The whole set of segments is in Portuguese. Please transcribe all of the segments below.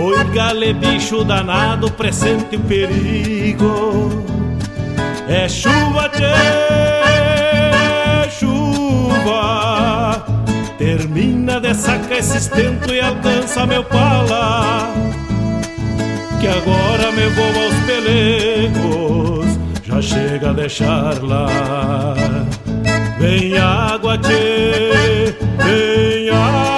Oi, gale, bicho danado, presente o perigo. É chuva, tchê, chuva. Termina de sacar esse estento e alcança meu pala. Que agora me vou aos pelegos, já chega a deixar lá. Vem água, tchê, vem água.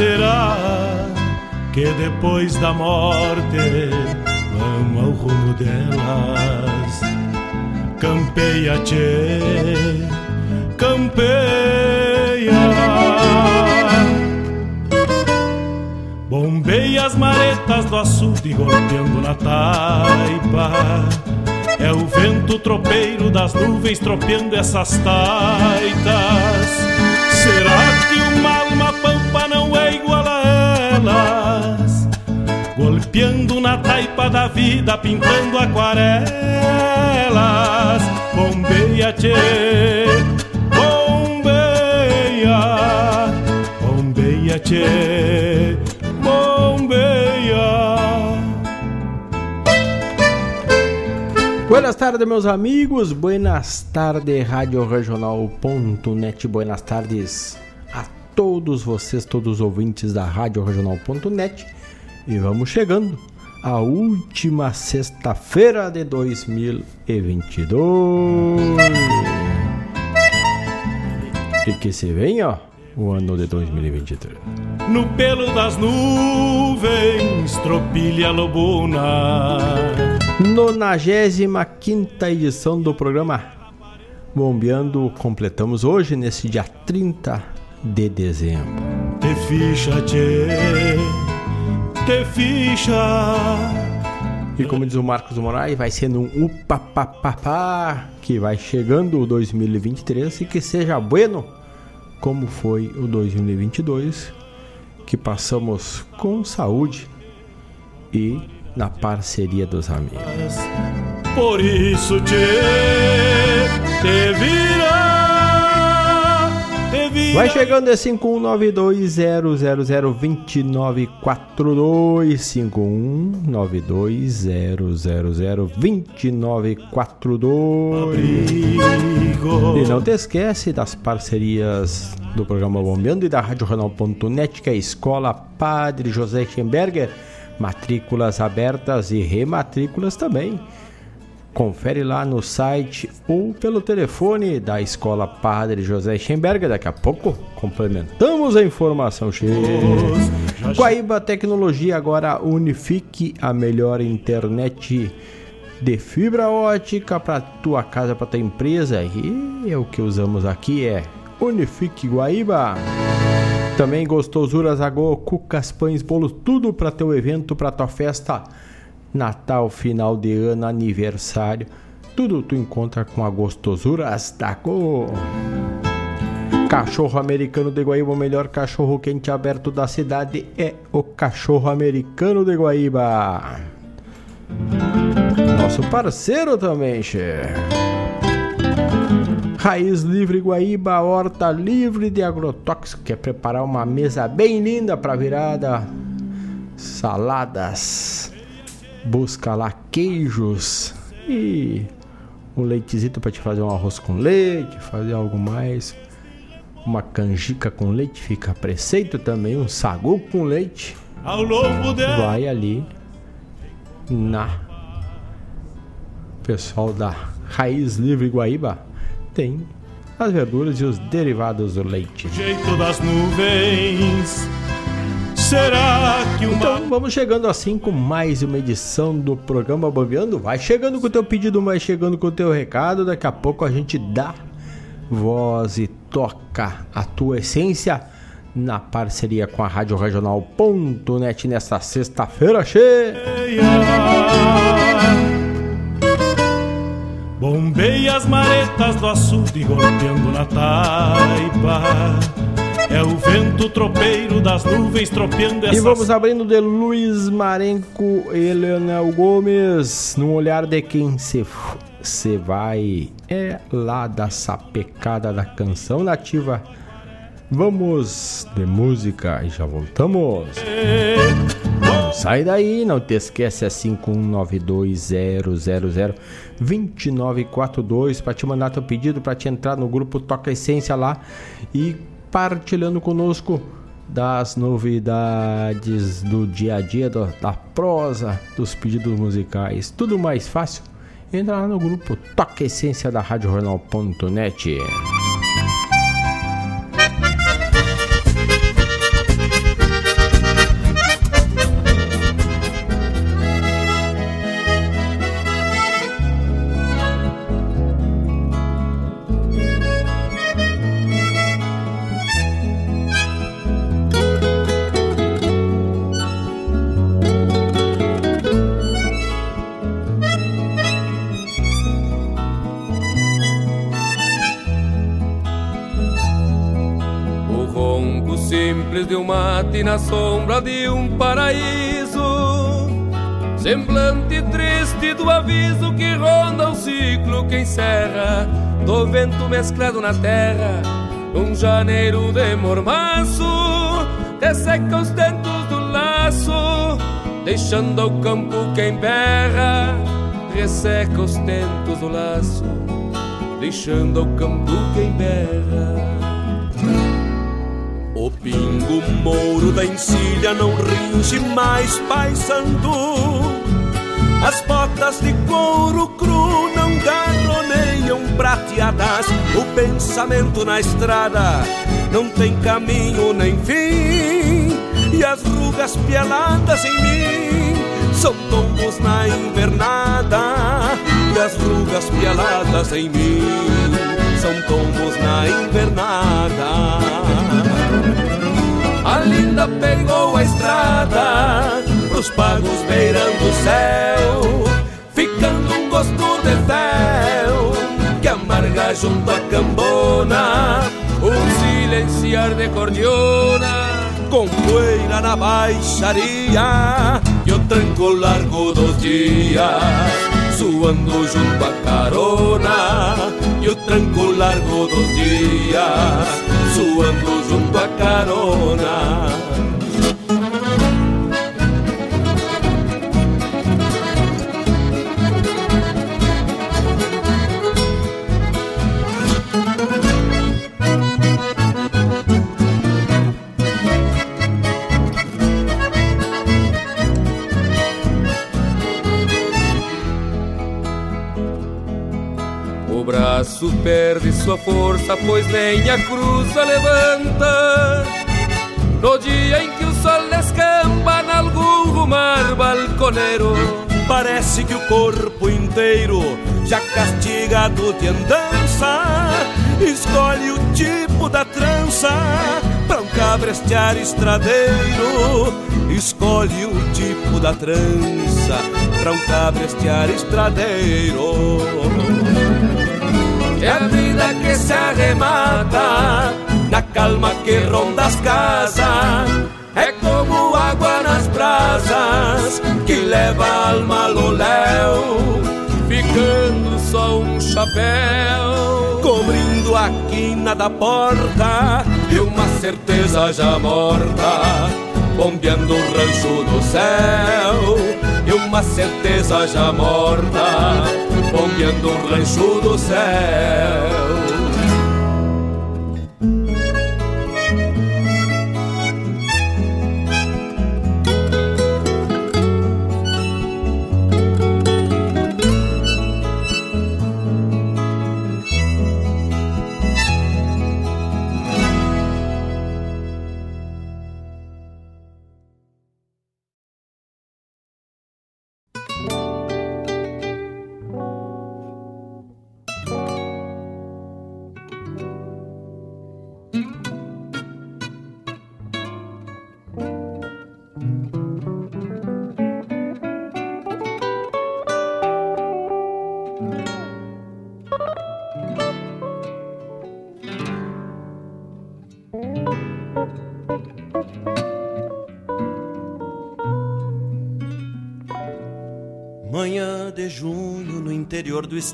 Será que depois da morte vamos ao rumo delas? Campeia, tchê, campeia. Bombeia as maretas do açude golpeando na taipa. É o vento tropeiro das nuvens tropeando essas taitas. Será que uma Piando na taipa da vida, pintando aquarelas Bombeia, tchê, bombeia Bombeia, tchê, bombeia Buenas tardes, meus amigos. Buenas tardes, Rádio Regional.net. Buenas tardes todos vocês, todos os ouvintes da Rádio Regional.net. E vamos chegando à última sexta-feira de 2022. E que se vem, ó, o ano de 2023. No pelo das nuvens, tropilha lobuna 95 edição do programa Bombeando, completamos hoje, nesse dia 30 de dezembro. Te ficha, tchê, te ficha. E como diz o Marcos Moraes, vai sendo um upapapapá que vai chegando o 2023 e que seja bueno como foi o 2022, que passamos com saúde e na parceria dos amigos. Por isso te, te te vira. Vai chegando é 5192002942 5192002942 Abrigo. E não te esquece das parcerias do programa Bombeando e da Rádio Jornal.net, que é a Escola Padre José Schemberger matrículas abertas e rematrículas também. Confere lá no site ou pelo telefone da Escola Padre José Schemberger. Daqui a pouco complementamos a informação. Guaíba Tecnologia agora unifique a melhor internet de fibra ótica para tua casa, para tua empresa. E é o que usamos aqui é Unifique Guaíba. Também gostosuras Agô, cucas, pães, bolos, tudo para teu evento, para tua festa, Natal, final de ano, aniversário. Tudo tu encontra com a gostosuras da Agô. Cachorro americano de Guaíba, o melhor cachorro quente aberto da cidade é o cachorro americano de Guaíba. Nosso parceiro também, chefe. Raiz Livre Guaíba, horta livre de agrotóxico. Quer preparar uma mesa bem linda para virada? Saladas. Busca lá queijos e um leitezito para te fazer um arroz com leite, fazer algo mais. Uma canjica com leite fica preceito também, um sagu com leite. Ao longo de Vai ali na pessoal da Raiz Livre Guaíba tem as verduras e os derivados do leite. jeito das nuvens. Será que uma Então vamos chegando assim com mais uma edição do programa Bombeando. Vai chegando com o teu pedido, vai chegando com o teu recado. Daqui a pouco a gente dá voz e toca a tua essência na parceria com a Rádio Regional.net nesta sexta-feira cheia. Bombeia as maretas do açude golpeando na taipa. É o vento tropeiro das nuvens tropeando E essas vamos abrindo de Luiz Marenco e Leonel Gomes, no olhar de quem se, se vai. É lá da sapecada da canção nativa. Vamos de música e já voltamos. Não sai daí, não te esquece, é 51920002942 para te mandar teu pedido, para te entrar no grupo Toca Essência lá e partilhando conosco das novidades do dia a dia, do- da prosa, dos pedidos musicais. Tudo mais fácil. Entra lá no grupo Toca Essência da Rádio Jornal.net. um na sombra de um paraíso. Semblante triste do aviso que ronda o ciclo que encerra Do vento mesclado na terra Num janeiro de mormaço Resseca os tentos do laço Deixando o campo quem berra Resseca os tentos do laço Deixando o campo quem berra pingo mouro da encilha não ringe mais paisando. As botas de couro cru não garroneiam prateadas. O pensamento na estrada não tem caminho nem fim. E as rugas peladas em mim são tombos na invernada. E as rugas peladas em mim são tombos na invernada linda pegou a estrada Pros pagos beirando o céu Ficando um gosto de fel Que amarga junto a cambona Um silenciar de cordiona Com poeira na baixaria E o tranco largo dos dias suando junto a carona e o tranco largo dos dias, suando junto a carona. Sua força, pois nem a cruz a levanta. No dia em que o sol descamba em algum rumar balconeiro, parece que o corpo inteiro, já castigado de andança, escolhe o tipo da trança pra um cabrestear estradeiro. Escolhe o tipo da trança pra um cabrestear estradeiro. A vida que se arremata na calma que ronda as casas. É como água nas brasas que leva alma ao léu, ficando só um chapéu cobrindo a quina da porta e uma certeza já morta bombeando o rancho do céu e uma certeza já morta bombeando o rancho do céu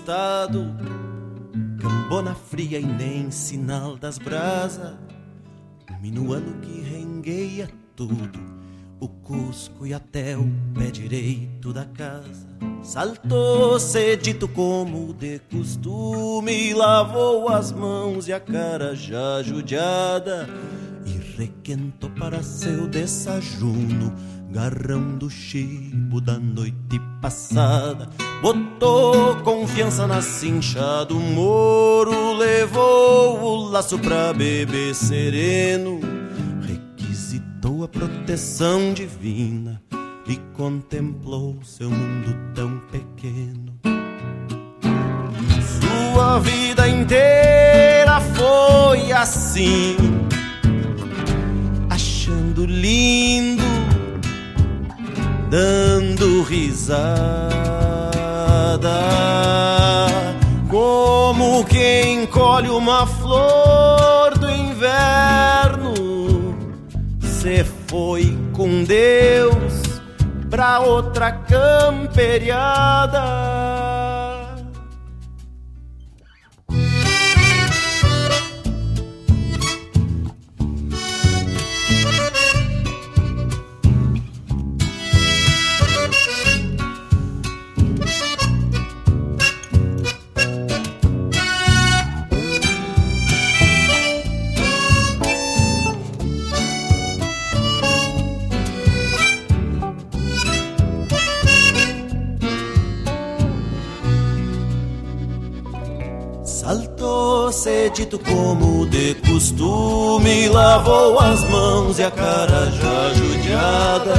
interior do estado, cambona fria e nem sinal das brasas, minuano que rengueia tudo, o cusco e até o pé direito da casa. Saltou cedito como de costume, lavou as mãos e a cara já judiada, e requentou para seu desajuno garrão do chibo da noite passada. Botou confiança na cincha do moro, levou o laço pra beber sereno, requisitou a proteção divina e contemplou seu mundo tão pequeno. Sua vida inteira foi assim, achando lindo dando risada, como quem colhe uma flor do inverno. Se foi com Deus pra outra camperiada. Como de costume, lavou as mãos e a cara já judiada.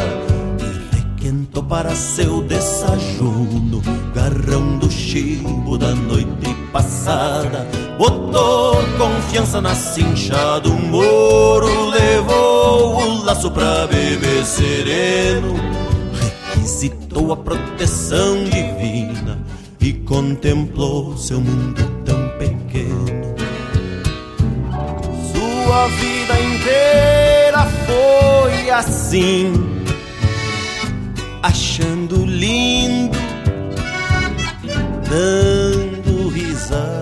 E requentou para seu desajuno, garrão do chibo da noite passada. Botou confiança na cincha do moro, levou o laço pra beber sereno. Requisitou a proteção divina e contemplou seu mundo sua vida inteira foi assim, achando lindo, dando risada,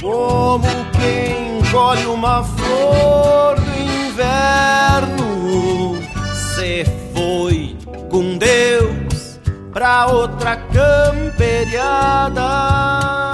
como quem colhe uma flor do inverno. Se foi com Deus pra outra camperiada.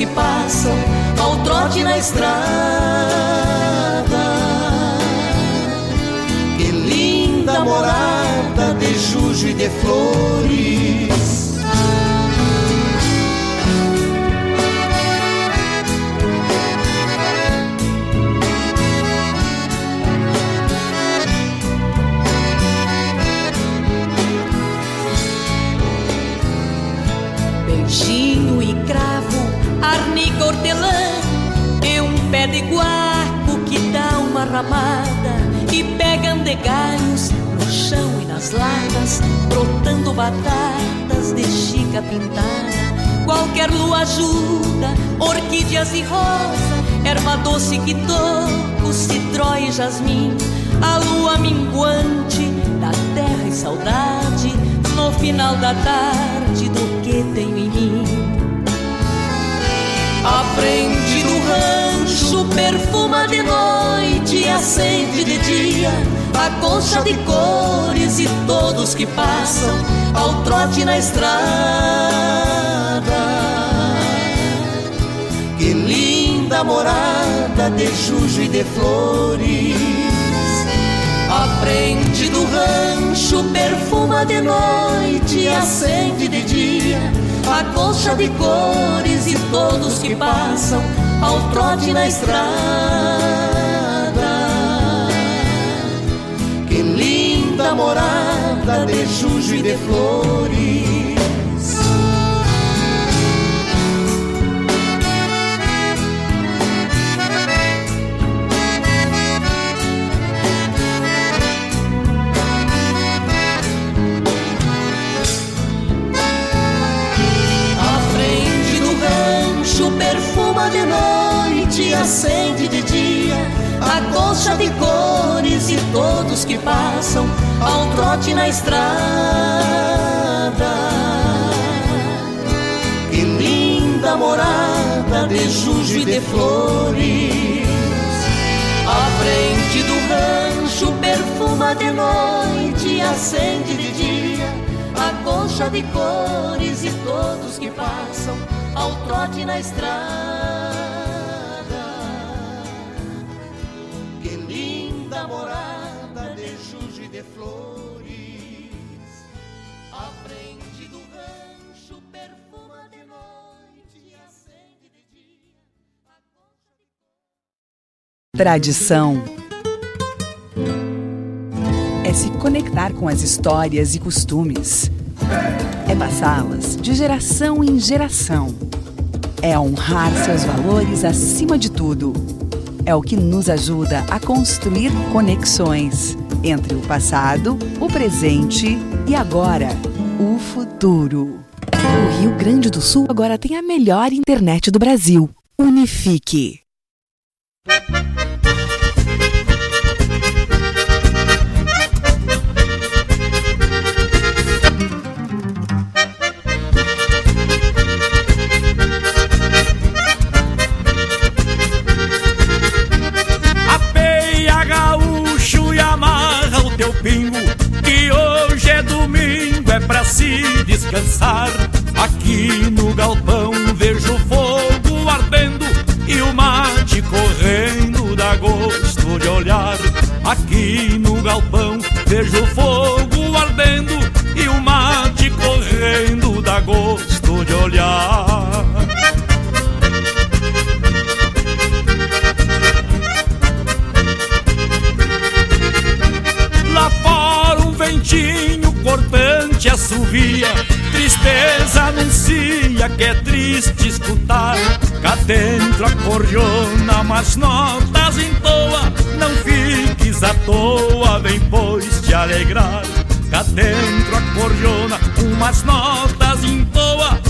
Que passam ao trote na estrada. Que linda morada de jujo e de flores. Dá uma ramada e pega andegalhos no chão e nas latas, brotando batatas de chica pintada. Qualquer lua ajuda, orquídeas e rosa, erva doce que toco, citrói e jasmim, a lua minguante da terra e saudade, no final da tarde do que tenho em mim. A frente do rancho perfuma de noite acende de dia a concha de cores e todos que passam ao trote na estrada. Que linda morada de jujo e de flores. A frente do rancho perfuma de noite, acende de dia, a colcha de cores e todos que passam ao trote na estrada. Que linda morada de jujo e de flores. De noite acende de dia a colcha de cores e todos que passam ao trote na estrada. Que linda morada de jujo e de flores. A frente do rancho perfuma de noite acende de dia a colcha de cores e todos que passam ao trote na estrada. Tradição é se conectar com as histórias e costumes. É passá-las de geração em geração. É honrar seus valores acima de tudo. É o que nos ajuda a construir conexões entre o passado, o presente e agora, o futuro. O Rio Grande do Sul agora tem a melhor internet do Brasil. Unifique. Pra se descansar. Aqui no galpão vejo fogo ardendo e o mate correndo dá gosto de olhar. Aqui no galpão vejo fogo ardendo e o mate correndo dá gosto de olhar. ventinho cortante assovia Tristeza anuncia que é triste escutar. Cá dentro a cordiona, mas notas entoa Não fiques à toa, vem pois te alegrar. Cá dentro a cordiona, umas notas entoa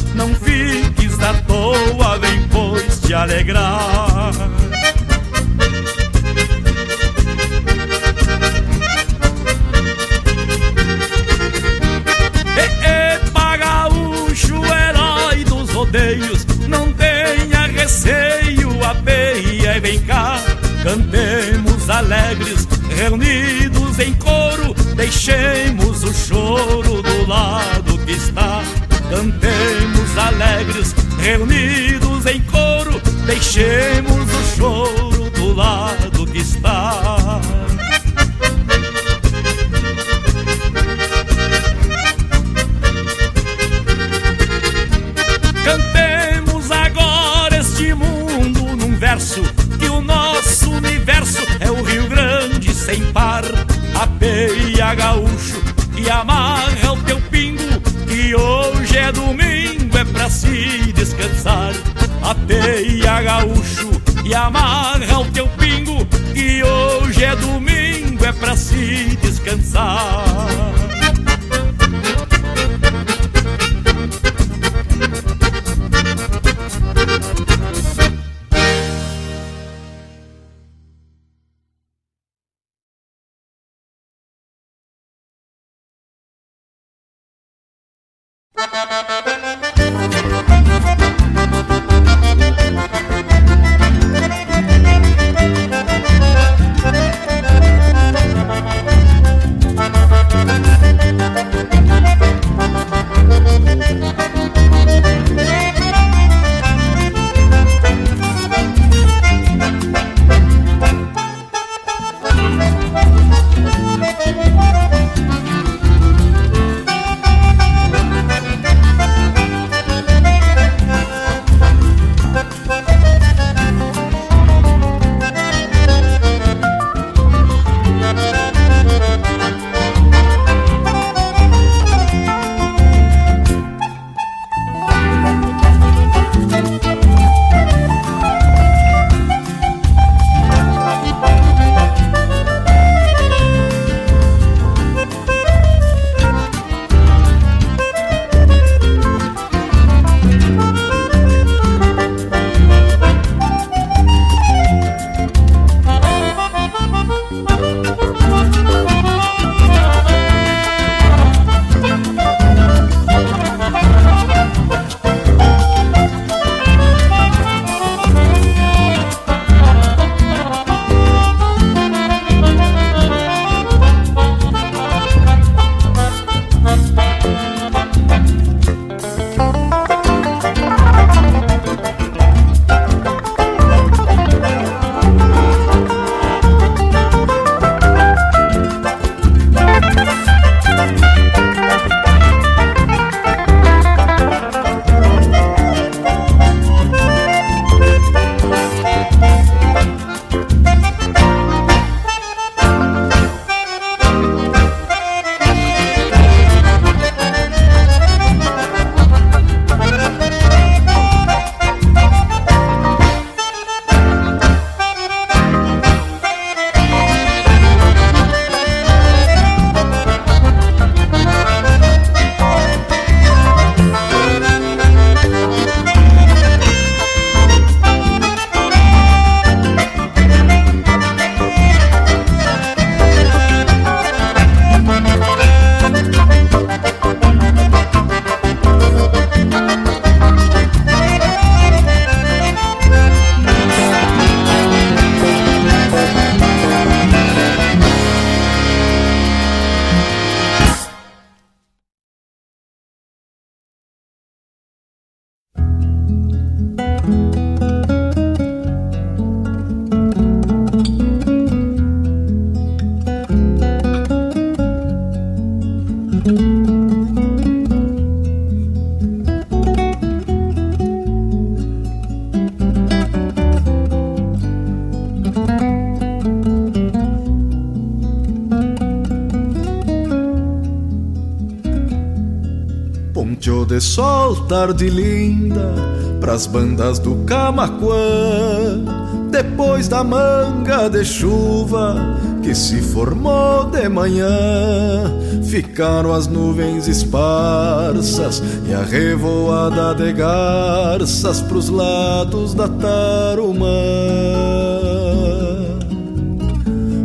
tarde linda, pras bandas do Camaquã. Depois da manga de chuva que se formou de manhã, ficaram as nuvens esparsas e a revoada de garças pros lados da Tarumã.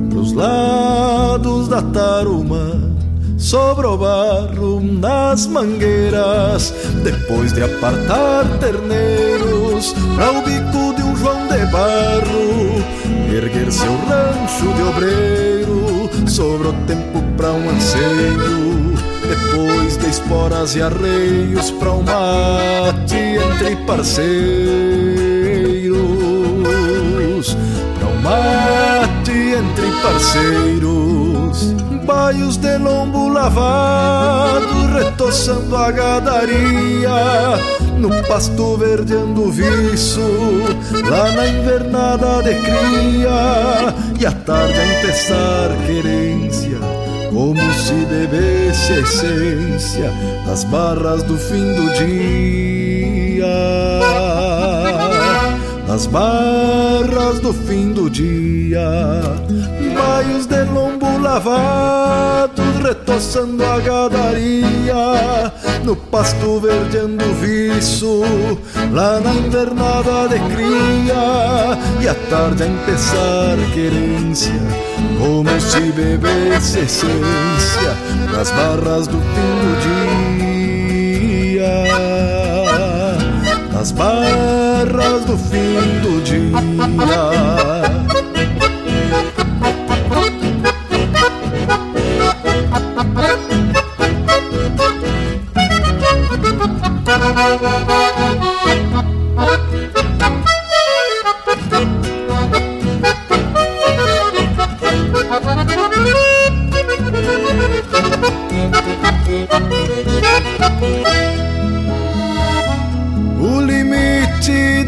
Pros lados da Tarumã sobrou barro nas mangueiras, depois de apartar terneiros para o bico de um João de Barro, erguer seu rancho de obreiro, sobrou tempo para um anseio, depois de esporas e arreios para um mate entre parceiros, para um mate entre parceiros baios de lombo lavado, retoçando a gadaria, no pasto verdeando viço, lá na invernada de cria, e à tarde a empezar querência, como se bebesse a essência das barras do fim do dia. Nas barras do fim do dia, baios de lombo lavado, retoçando a gadaria, no pasto verdeando viço, lá na invernada de cria, e à tarde a empezar querência, como se bebesse essência, nas barras do fim do dia nas barras do fim do dia.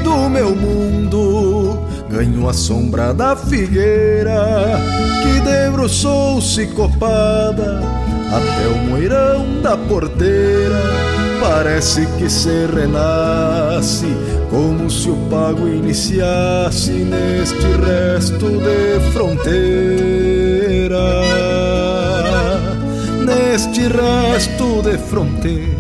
Do meu mundo ganho a sombra da figueira que debruçou-se copada até o moirão da porteira. Parece que se renasce como se o pago iniciasse neste resto de fronteira. Neste resto de fronteira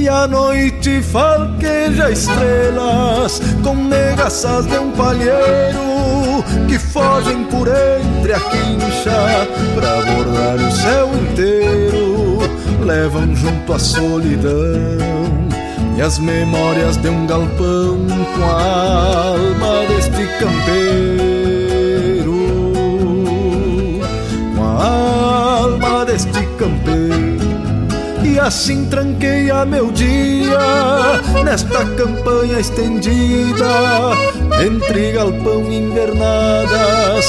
e a noite falqueja estrelas com negaças de um palheiro que fogem por entre a quincha pra bordar o céu inteiro. Levam junto a solidão e as memórias de um galpão com a alma deste campeiro. Assim tranqueia meu dia nesta campanha estendida entre galpão e invernadas,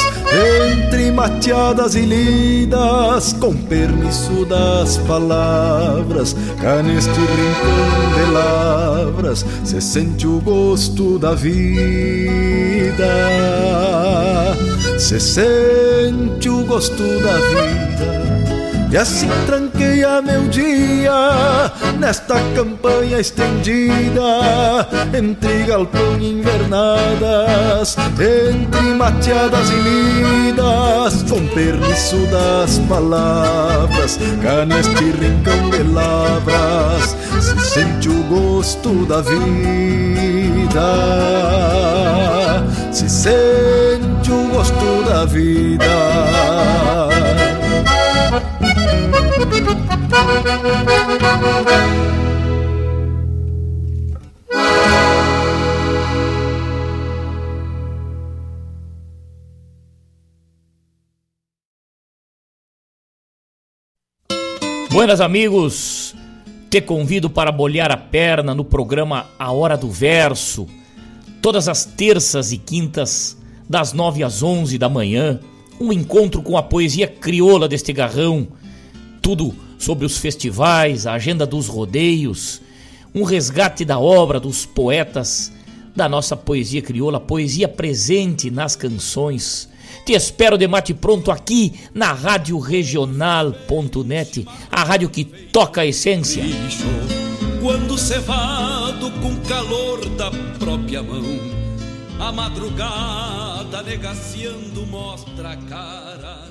entre mateadas e lidas, com permisso das palavras, cá neste rincão de lavras se sente o gosto da vida, se sente o gosto da vida. E assim tranqueia meu dia nesta campanha estendida entre galpão e invernadas, entre mateadas e lidas, com perniço das palavras, cá neste rincão de lavras se sente o gosto da vida, se sente o gosto da vida. Buenas amigos, te convido para bolhar a perna no programa A Hora do Verso, todas as terças e quintas, das nove às onze da manhã, um encontro com a poesia crioula deste garrão, tudo sobre os festivais, a agenda dos rodeios, um resgate da obra dos poetas da nossa poesia crioula, poesia presente nas canções. Te espero de mate pronto aqui na Rádio Regional.net, a rádio que toca a essência. quando cevado com calor da própria mão, a madrugada negaciando mostra a cara,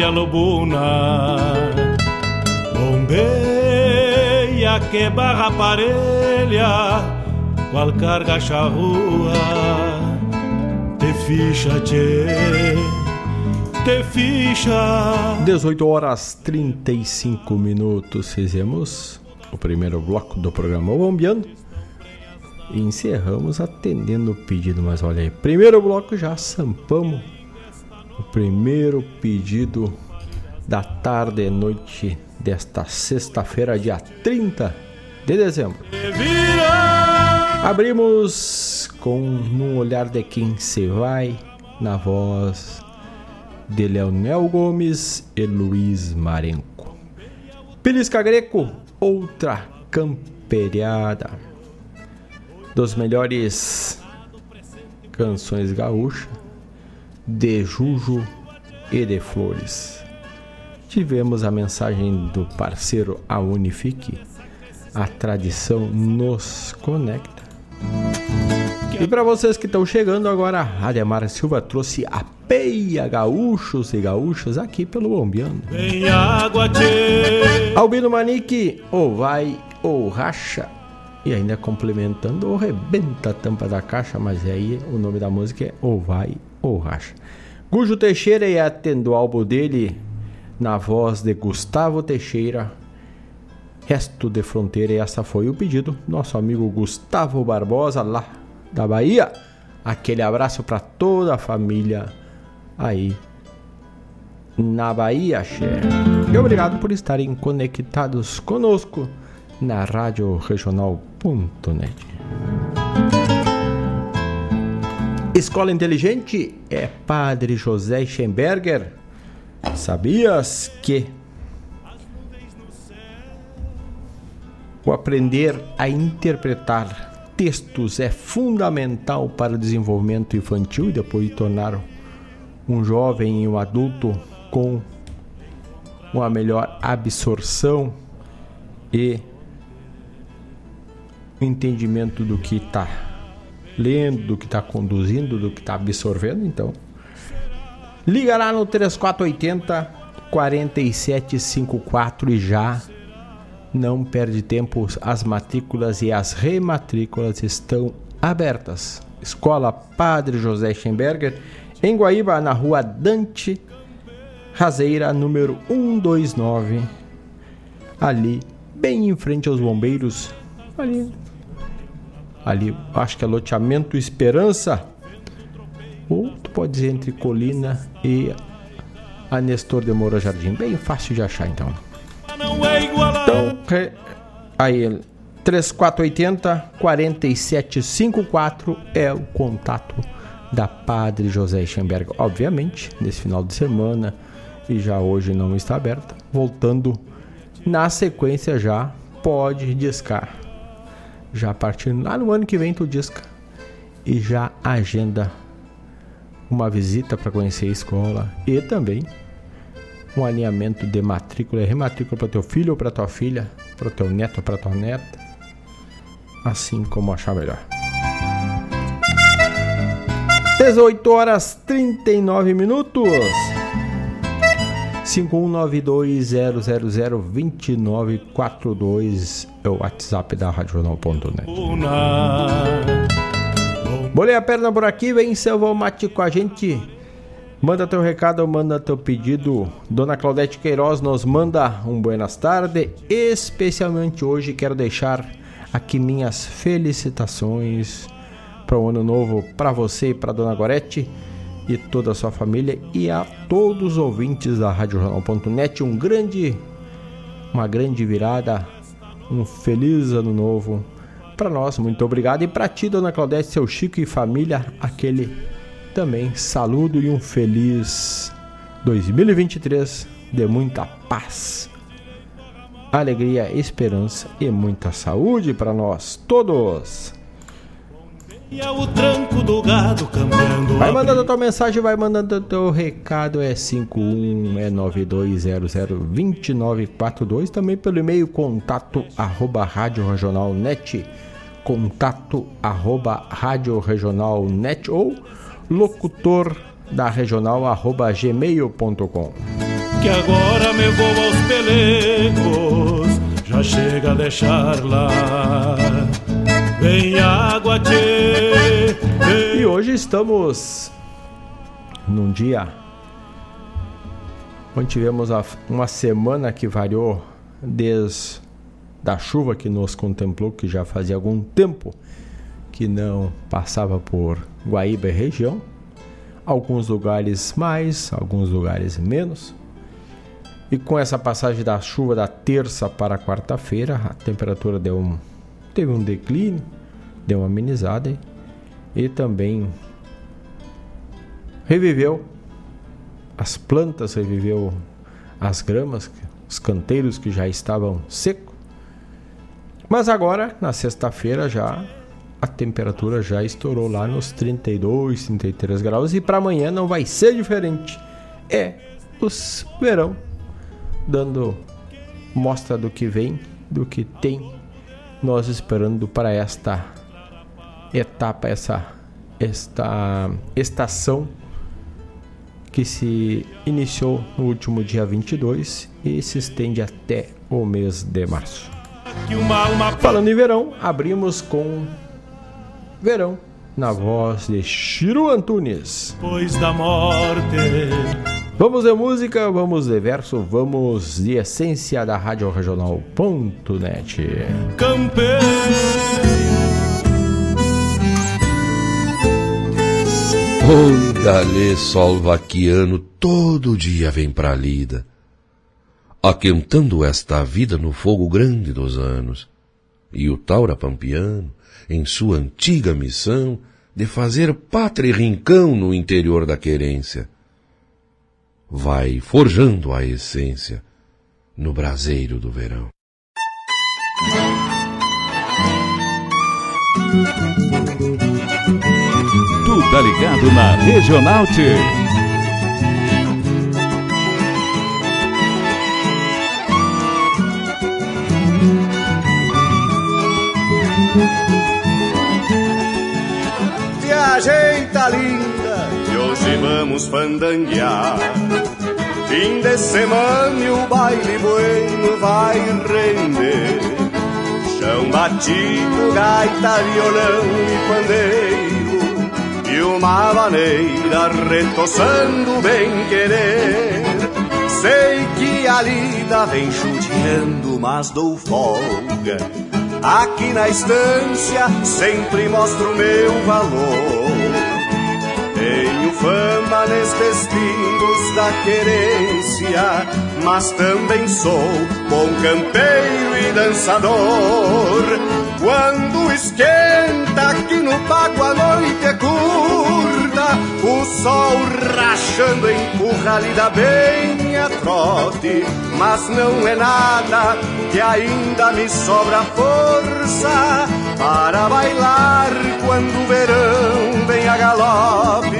tropilha lobuna, bombeia que barra parelha, qual carga te ficha, tchê, te ficha. 18 horas 35 minutos, fizemos o primeiro bloco do programa Bombeando. E encerramos atendendo o pedido, mas olha aí, primeiro bloco já sampamos o primeiro pedido da tarde e noite desta sexta-feira, dia 30 de dezembro. Abrimos com Num Olhar de Quem Se Vai, na voz de Leonel Gomes e Luiz Marenco. Pilisca Greco, outra camperiada dos melhores canções gaúchas de Juju e de Flores. Tivemos a mensagem do parceiro A Unifique. A tradição nos conecta. E para vocês que estão chegando agora, Ademar Silva trouxe a peia gaúchos e gaúchas aqui pelo Bombeando. Albino Manique, ou vai ou racha. E ainda complementando, ou rebenta a tampa da caixa, mas aí o nome da música é Ou Vai ou Racha. Gujo Teixeira e atendo o álbum dele na voz de Gustavo Teixeira. Resto de Fronteira, e essa foi o pedido. Nosso amigo Gustavo Barbosa, lá da Bahia. Aquele abraço para toda a família aí na Bahia, Xé. E obrigado por estarem conectados conosco na Rádio Regional.net. Escola Inteligente é Padre José Schemberger. Sabias que o aprender a interpretar textos é fundamental para o desenvolvimento infantil e depois tornar um jovem e um adulto com uma melhor absorção e entendimento do que está lendo, do que está conduzindo, do que está absorvendo. Então, Liga lá no 3480 4754 e já não perde tempo, as matrículas e as rematrículas estão abertas. Escola Padre José Schemberger, em Guaíba, na rua Dante Razeira, número 129, ali, bem em frente aos bombeiros, ali, ali, acho que é loteamento Esperança, ou tu pode dizer entre Colina e a Nestor de Moura Jardim, bem fácil de achar então. Então, aí, 3480 4754 é o contato da Padre José Schemberg. Obviamente, nesse final de semana e já hoje não está aberta. Voltando na sequência já pode discar. Já partindo lá no ano que vem tu disca e já agenda uma visita para conhecer a escola e também um alinhamento de matrícula e rematrícula para teu filho ou para tua filha, para teu neto ou para tua neta, assim como achar melhor. 18 horas 39 minutos. 51920002942 é o WhatsApp da Radional.net. Bolei a perna por aqui, vem Selva Mate com a gente. Manda teu recado, manda teu pedido. Dona Claudete Queiroz nos manda um buenas tardes. Especialmente hoje quero deixar aqui minhas felicitações para o ano novo para você e para Dona Gorete e toda a sua família e a todos os ouvintes da RadioJornal.net um grande, uma grande virada, um feliz ano novo para nós. Muito obrigado e para ti, Dona Claudete, seu Chico e família, aquele também saludo e um feliz 2023 de muita paz, alegria, esperança e muita saúde para nós todos. E é o tranco do gado cambiando. Vai mandando a tua mensagem, vai mandando o teu recado. É 51 é 92002942. Também pelo e-mail contato arroba rádio regional net. Contato arroba rádio regional net ou locutor da regional arroba gmail.com. Que agora me vou aos pelegos, já chega a deixar lá. Vem água. E hoje estamos num dia onde tivemos uma semana que variou desde da chuva que nos contemplou, que já fazia algum tempo que não passava por Guaíba e região. Alguns lugares mais, alguns lugares menos. E com essa passagem da chuva da terça para quarta-feira, a temperatura deu um, teve um declínio, deu uma amenizada e, também reviveu as plantas, reviveu as gramas, os canteiros que já estavam secos. Mas agora, na sexta-feira, já a temperatura já estourou lá nos 32, 33 graus e para amanhã não vai ser diferente. É os verão dando mostra do que vem, do que tem nós esperando para esta etapa, essa esta estação que se iniciou no último dia 22 e se estende até o mês de março. Falando em verão, abrimos com Verão, na voz de Chiru Antunes. Pois da morte. Vamos de música, vamos de verso, vamos de essência da Rádio Regional.net. Galê sol vaquiano, todo dia vem pra lida, aquentando esta vida no fogo grande dos anos. E o taura pampiano, em sua antiga missão de fazer pátria e rincão no interior da querência. Vai forjando a essência no braseiro do verão. Tu tá ligado na Regional T. Viagem tá linda e hoje vamos fandanguear. Fim de semana e o baile bueno vai render. Chão batido, gaita, violão e pandeiro. E uma maneira retoçando bem querer. Sei que a lida vem chuteando, mas dou folga. Aqui na estância sempre mostro meu valor. Fama nestes pingos da querência, mas também sou bom campeiro e dançador. Quando esquenta aqui no pago a noite é curta, o sol rachando empurra ali da bem a trote, mas não é nada que ainda me sobra força para bailar quando o verão vem a galope.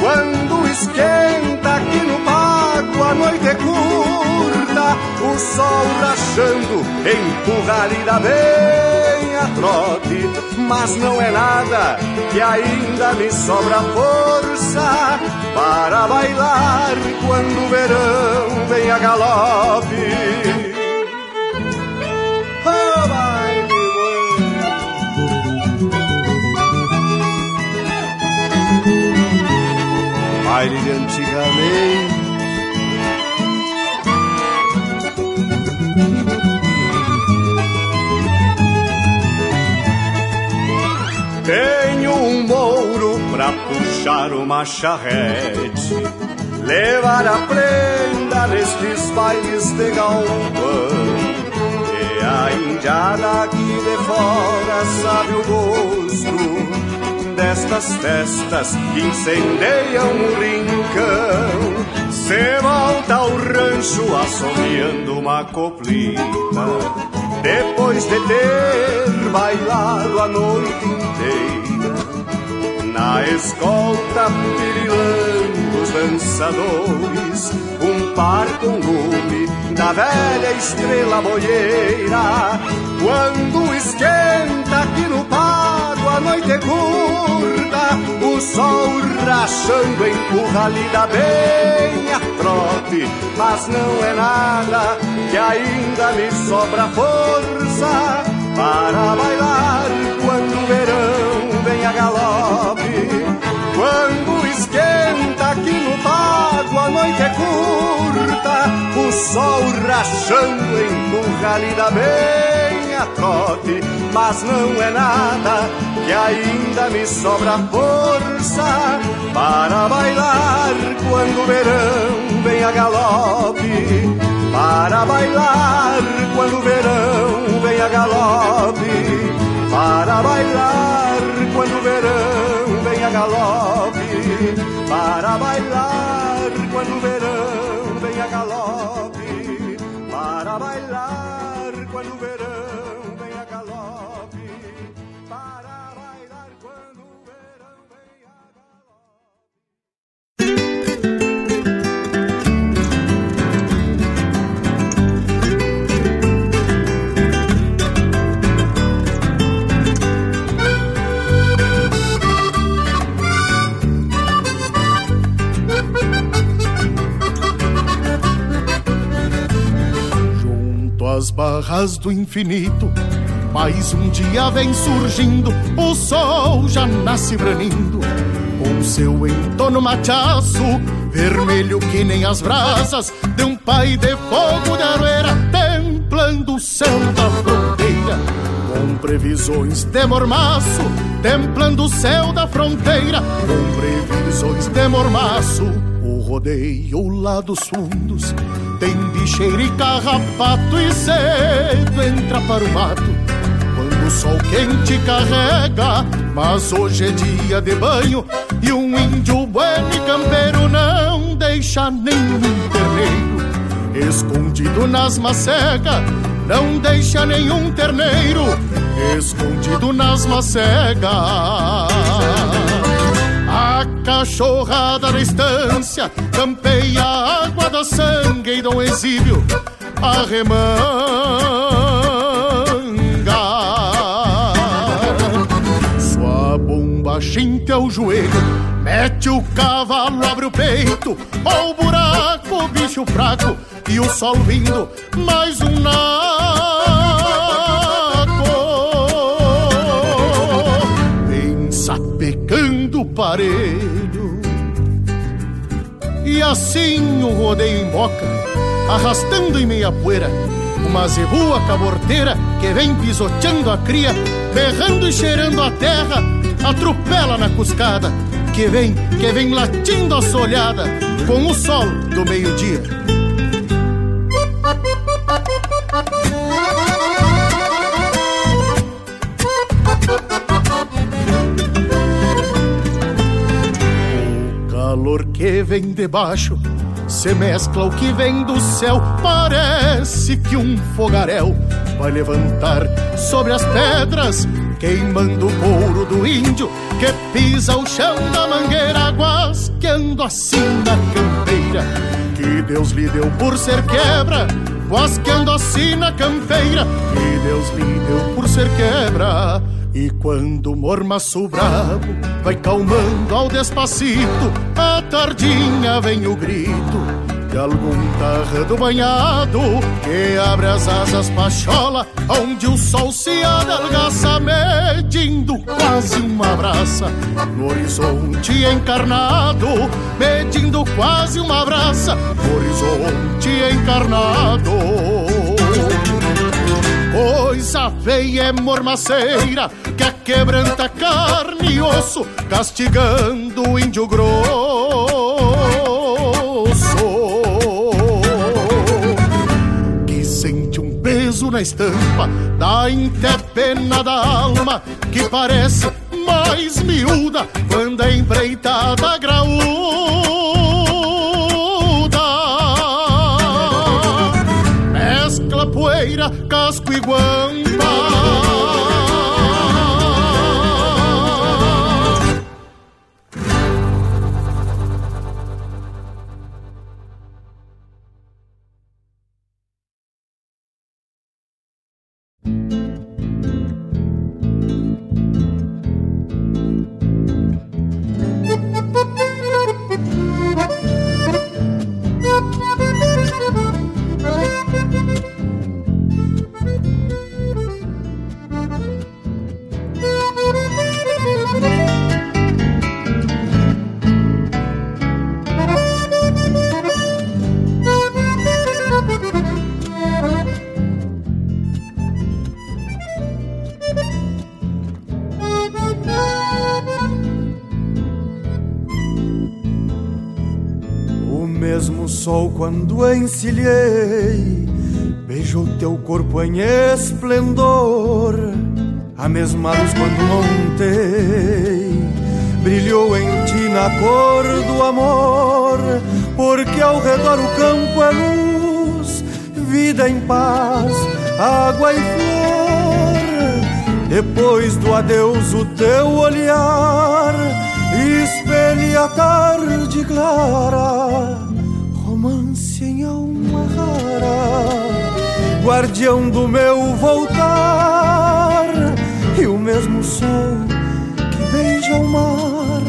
Quando esquenta aqui no pago, a noite é curta, o sol rachando empurra ali da bem a trote. Mas não é nada que ainda me sobra força para bailar quando o verão vem a galope. Baile de antigamente. Tenho um mouro pra puxar uma charrete, levar a prenda nestes bailes de galpão. E a indiada aqui de fora sabe o gosto destas festas que incendeiam o rincão. Se volta ao rancho assobiando uma coplita, depois de ter bailado a noite inteira. Na escolta pirilando os dançadores, um par com lume da velha estrela boieira. Quando esquenta aqui no a noite é curta, o sol rachando empurra ali da bem a trote. Mas não é nada que ainda me sobra força para bailar quando o verão vem a galope. Quando esquenta aqui no pago, a noite é curta, sol rachando empurra ali da bem a trote. Mas não é nada que ainda me sobra força para bailar quando o verão vem a galope. Para bailar quando o verão vem a galope. Para bailar quando o verão vem a galope. Para bailar quando o verão vem a galope. Barras do infinito, mais um dia vem surgindo, o sol já nasce branindo, com seu entorno machaço, vermelho que nem as brasas de um pai de fogo de aroeira, templando o céu da fronteira, com previsões de mormaço, templando o céu da fronteira, com previsões de mormaço, rodeio lá dos fundos tem bicheira e carrapato e cedo entra para o mato quando o sol quente carrega. Mas hoje é dia de banho e um índio bueno e campeiro não deixa nenhum terneiro escondido nas macegas. Não deixa nenhum terneiro escondido nas macegas. A cachorrada da estância campeia a água da sangue e dom exílio a remanga. Sua bomba é o joelho. Mete o cavalo, abre o peito, ó o buraco, bicho fraco, e o sol vindo, mais um naco. Parelho. E assim o rodeio em boca, arrastando em meia poeira, uma zebua caborteira que vem pisoteando a cria, berrando e cheirando a terra, atropela na cuscada, que vem, que vem latindo a solhada com o sol do meio-dia. Calor que vem de baixo se mescla o que vem do céu, parece que um fogaréu vai levantar sobre as pedras, queimando o couro do índio que pisa o chão da mangueira, guasqueando assim na campeira, que Deus lhe deu por ser quebra, guasqueando assim na campeira, que Deus lhe deu por ser quebra. E quando o mormaço brabo vai calmando ao despacito, a tardinha vem o grito de algum tardo banhado que abre as asas pachola, onde o sol se adelgaça, medindo quase uma braça no horizonte encarnado, medindo quase uma braça no horizonte encarnado. Coisa feia é mormaceira que quebranta carne e osso, castigando o índio grosso. Que sente um peso na estampa da intepena da alma, que parece mais miúda quando é empreitada graúda. Casco e guampa. Quando encilhei. Beijou teu corpo em esplendor A mesma luz quando montei. Brilhou em ti na cor do amor Porque ao redor o campo é luz Vida em paz, água e flor. Depois do adeus o teu olhar Espelha a tarde clara Guardião do meu voltar. E o mesmo sol que beija o mar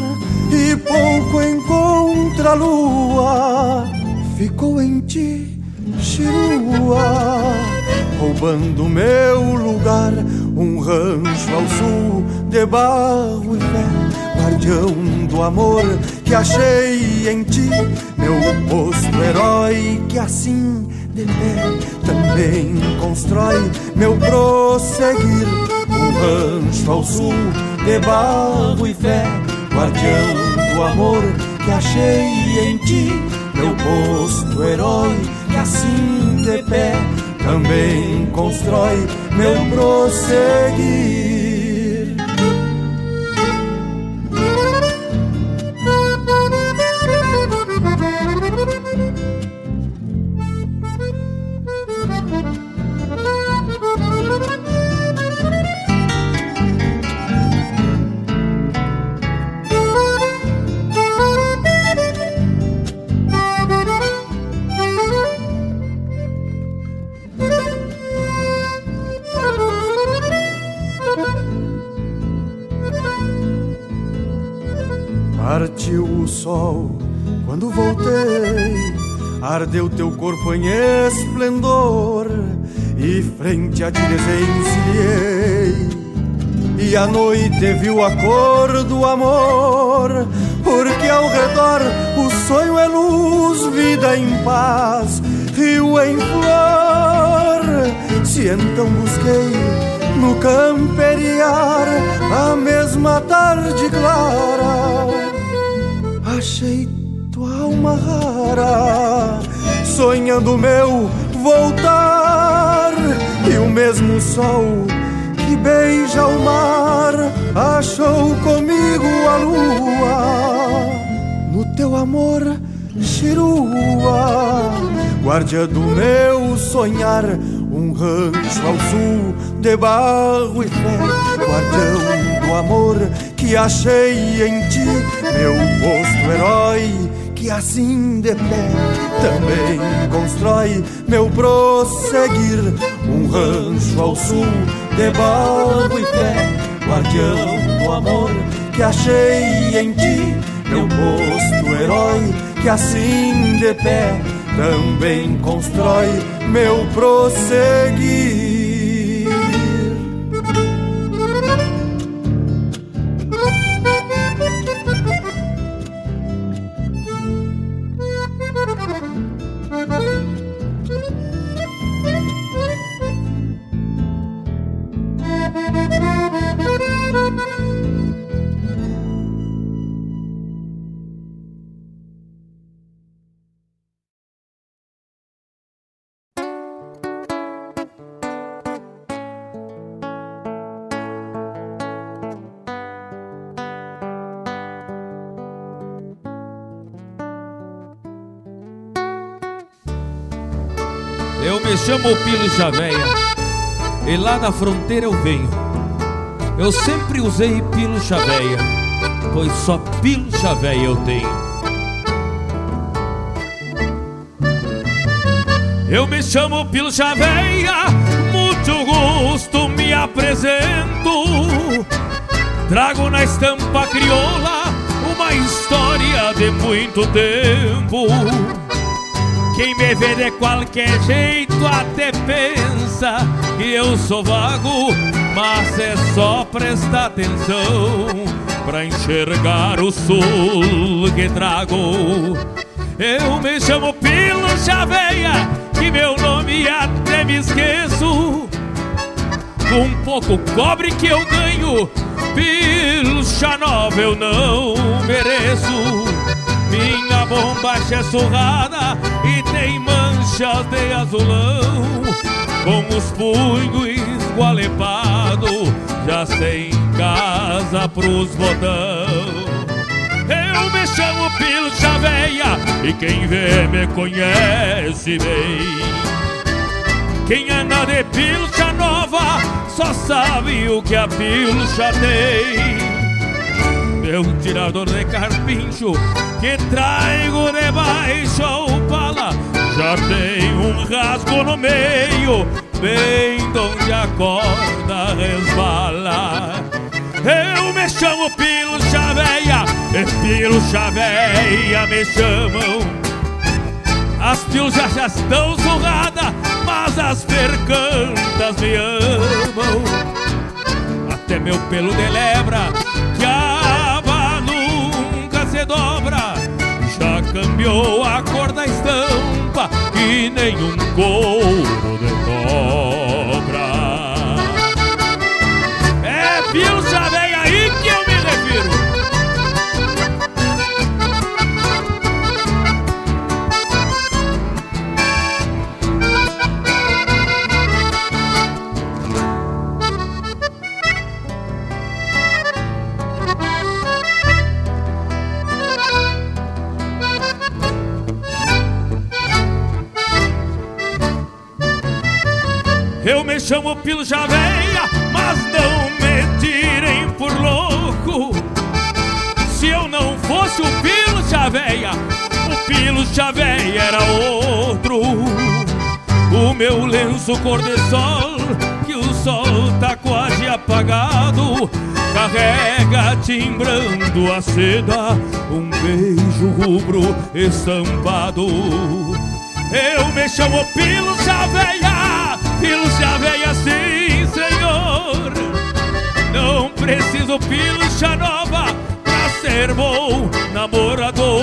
E pouco encontra a lua Ficou em ti, chirua Roubando meu lugar. Um rancho ao sul de barro e fé guardião do amor que achei em ti, meu posto herói que assim de pé também constrói meu prosseguir. Um rancho ao sul de barro e fé, guardião do amor que achei em ti, meu posto herói que assim de pé também constrói meu prosseguir. Esplendor e frente a ti desencilhei. E a noite viu a cor do amor, porque ao redor o sonho é luz, vida em paz, rio em flor. Se então busquei no camperiar a mesma tarde clara, achei tua alma rara, sonhando meu voltar. E o mesmo sol que beija o mar achou comigo a lua. No teu amor chirua guardia do meu sonhar um rancho ao sul de barro e fé guardião do amor que achei em ti meu posto herói que assim de pé também constrói meu prosseguir um rancho ao sul de barro e fé, guardião do amor que achei em ti, meu posto herói que assim de pé também constrói meu prosseguir. Chamo Pilo Chaveia e lá na fronteira eu venho. Eu sempre usei Pilo Chaveia, pois só Pilo Chaveia eu tenho. Eu me chamo Pilo Chaveia, muito gosto me apresento. Trago na estampa crioula uma história de muito tempo. Quem me vê de qualquer jeito até pensa que eu sou vago, mas é só prestar atenção pra enxergar o sul que trago. Eu me chamo Pilo Chaveia, que meu nome até me esqueço. Com pouco cobre que eu ganho, pilcha nova eu não mereço. Minha bombacha é surrada e tem manchas de azulão. Com os punhos esgualepados Já sem casa pros botão. Eu me chamo Pilcha Veia E quem vê me conhece bem. Quem anda de pilcha nova Só sabe o que a pilcha tem meu tirador de carpincho que traigo debaixo ao pala já tem um rasgo no meio, bem onde a corda resbala. Eu me chamo Pilo Chaveia, e Pilo Chaveia me chamam. As pilhas já estão surradas, mas as percantas me amam. Até meu pelo de lebra cambiou a cor da estampa Que nem um couro de Eu me chamo Pilo Chaveia, mas não me tirem por louco. Se eu não fosse o Pilo Chaveia, o Pilo Chaveia era outro. O meu lenço cor de sol, que o sol tá quase apagado, carrega timbrando a seda um beijo rubro estampado. Eu me chamo Pilcha Pilcha Veia, sim senhor. Não preciso pilcha nova pra ser bom namorador.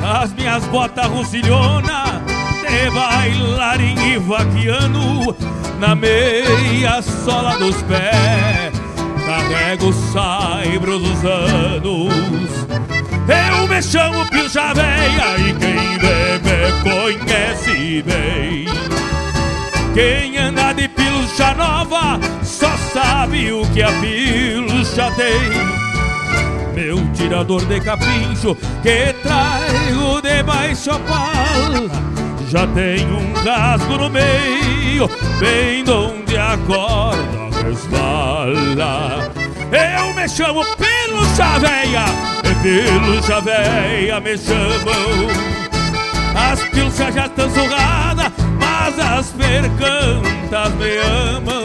As minhas botas russilhona de bailarim e vaquiano na meia sola dos pés carrego saibros dos anos. Eu me chamo Pilcha Veia e quem me conhece bem. Quem anda de pilcha nova só sabe o que a pilcha tem. Meu tirador de capincho que traigo debaixo a pala já tem um rasgo no meio, bem onde a corda resvala. Eu me chamo Pilucha Véia, e Véia me chamam. As pilchas já estão surradas, mas as percantas me amam.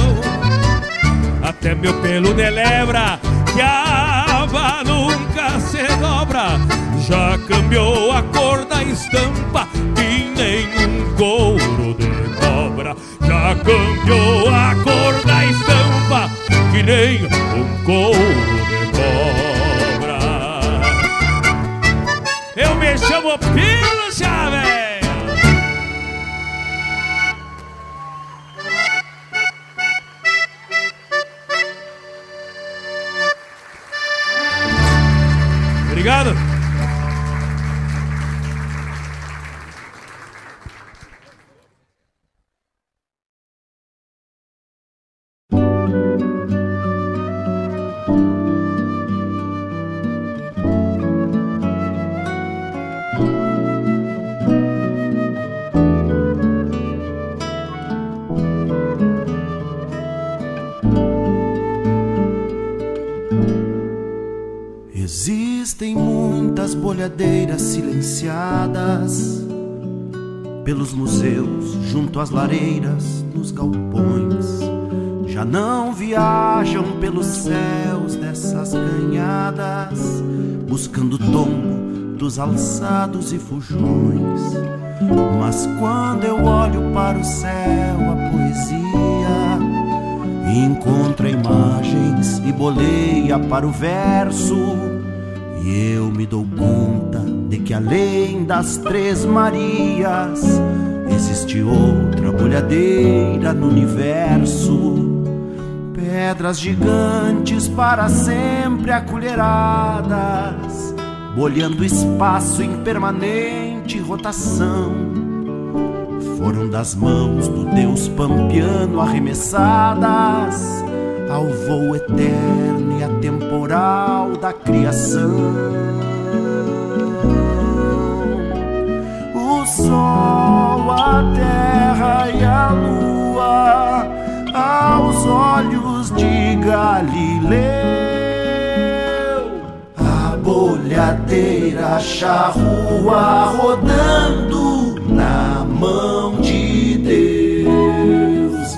Até meu pelo de lebra, que a aba nunca se dobra, já cambiou a cor da estampa, que nem um couro de cobra. Já cambiou a cor da estampa, que nem um couro de cobra. Eu me chamo Pilo Chave. Bolhadeiras silenciadas pelos museus, junto às lareiras, nos galpões. Já não viajam pelos céus dessas canhadas, buscando o tombo dos alçados e fujões. Mas quando eu olho para o céu, a poesia encontra imagens e boleia para o verso e eu me dou conta de que além das Três Marias existe outra bolhadeira no universo. Pedras gigantes para sempre acolheradas, bolhando espaço em permanente rotação. Foram das mãos do Deus pampiano arremessadas ao voo eterno atemporal da criação. O sol, a terra e a lua, aos olhos de Galileu, a bolhadeira charrua rodando na mão de Deus.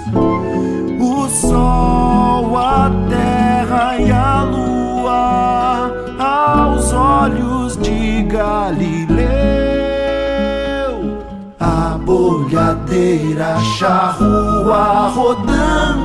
O sol a terra e a Galileu. A bolhadeira charrua rodando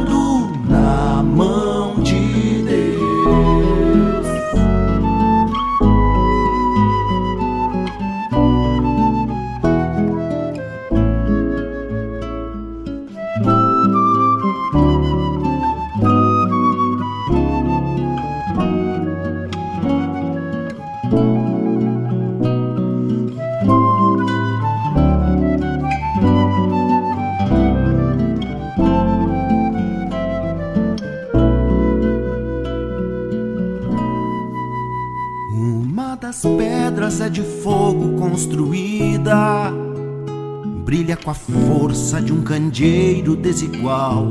brilha com a força de um candeeiro desigual,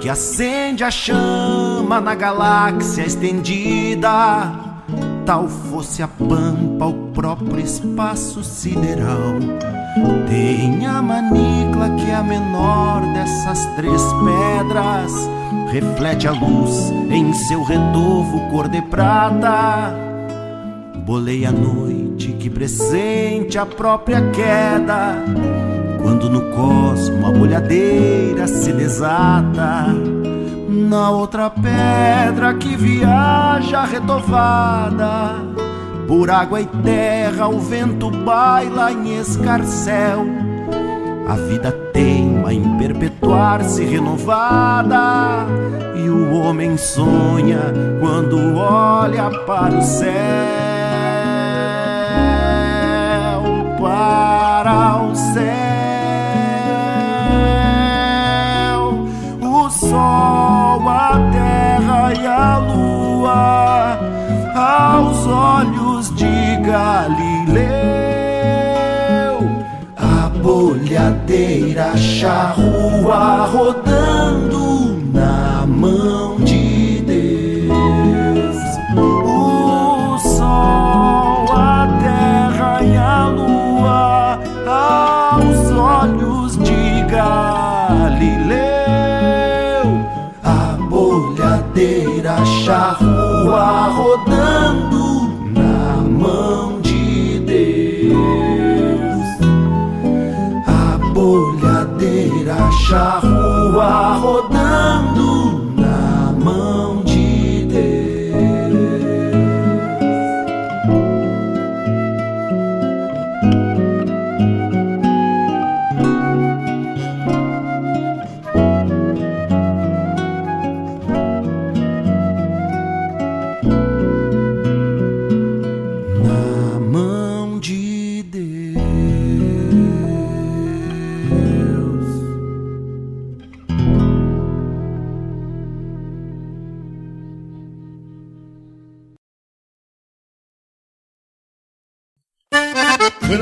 que acende a chama na galáxia estendida, tal fosse a pampa, o próprio espaço sideral. Tem a manicla que é a menor dessas três pedras, reflete a luz em seu redovo cor de prata. Bolei a noite que presente a própria queda, quando no cosmo a bolhadeira se desata na outra pedra que viaja retovada. Por água e terra o vento baila em escarcel. A vida teima em perpetuar-se renovada. E o homem sonha quando olha para o céu. Para o céu. O sol, a terra e a lua aos olhos de Galileu. A bolhadeira charrua rodando charrua rodando na mão de Deus. A bolhadeira charrua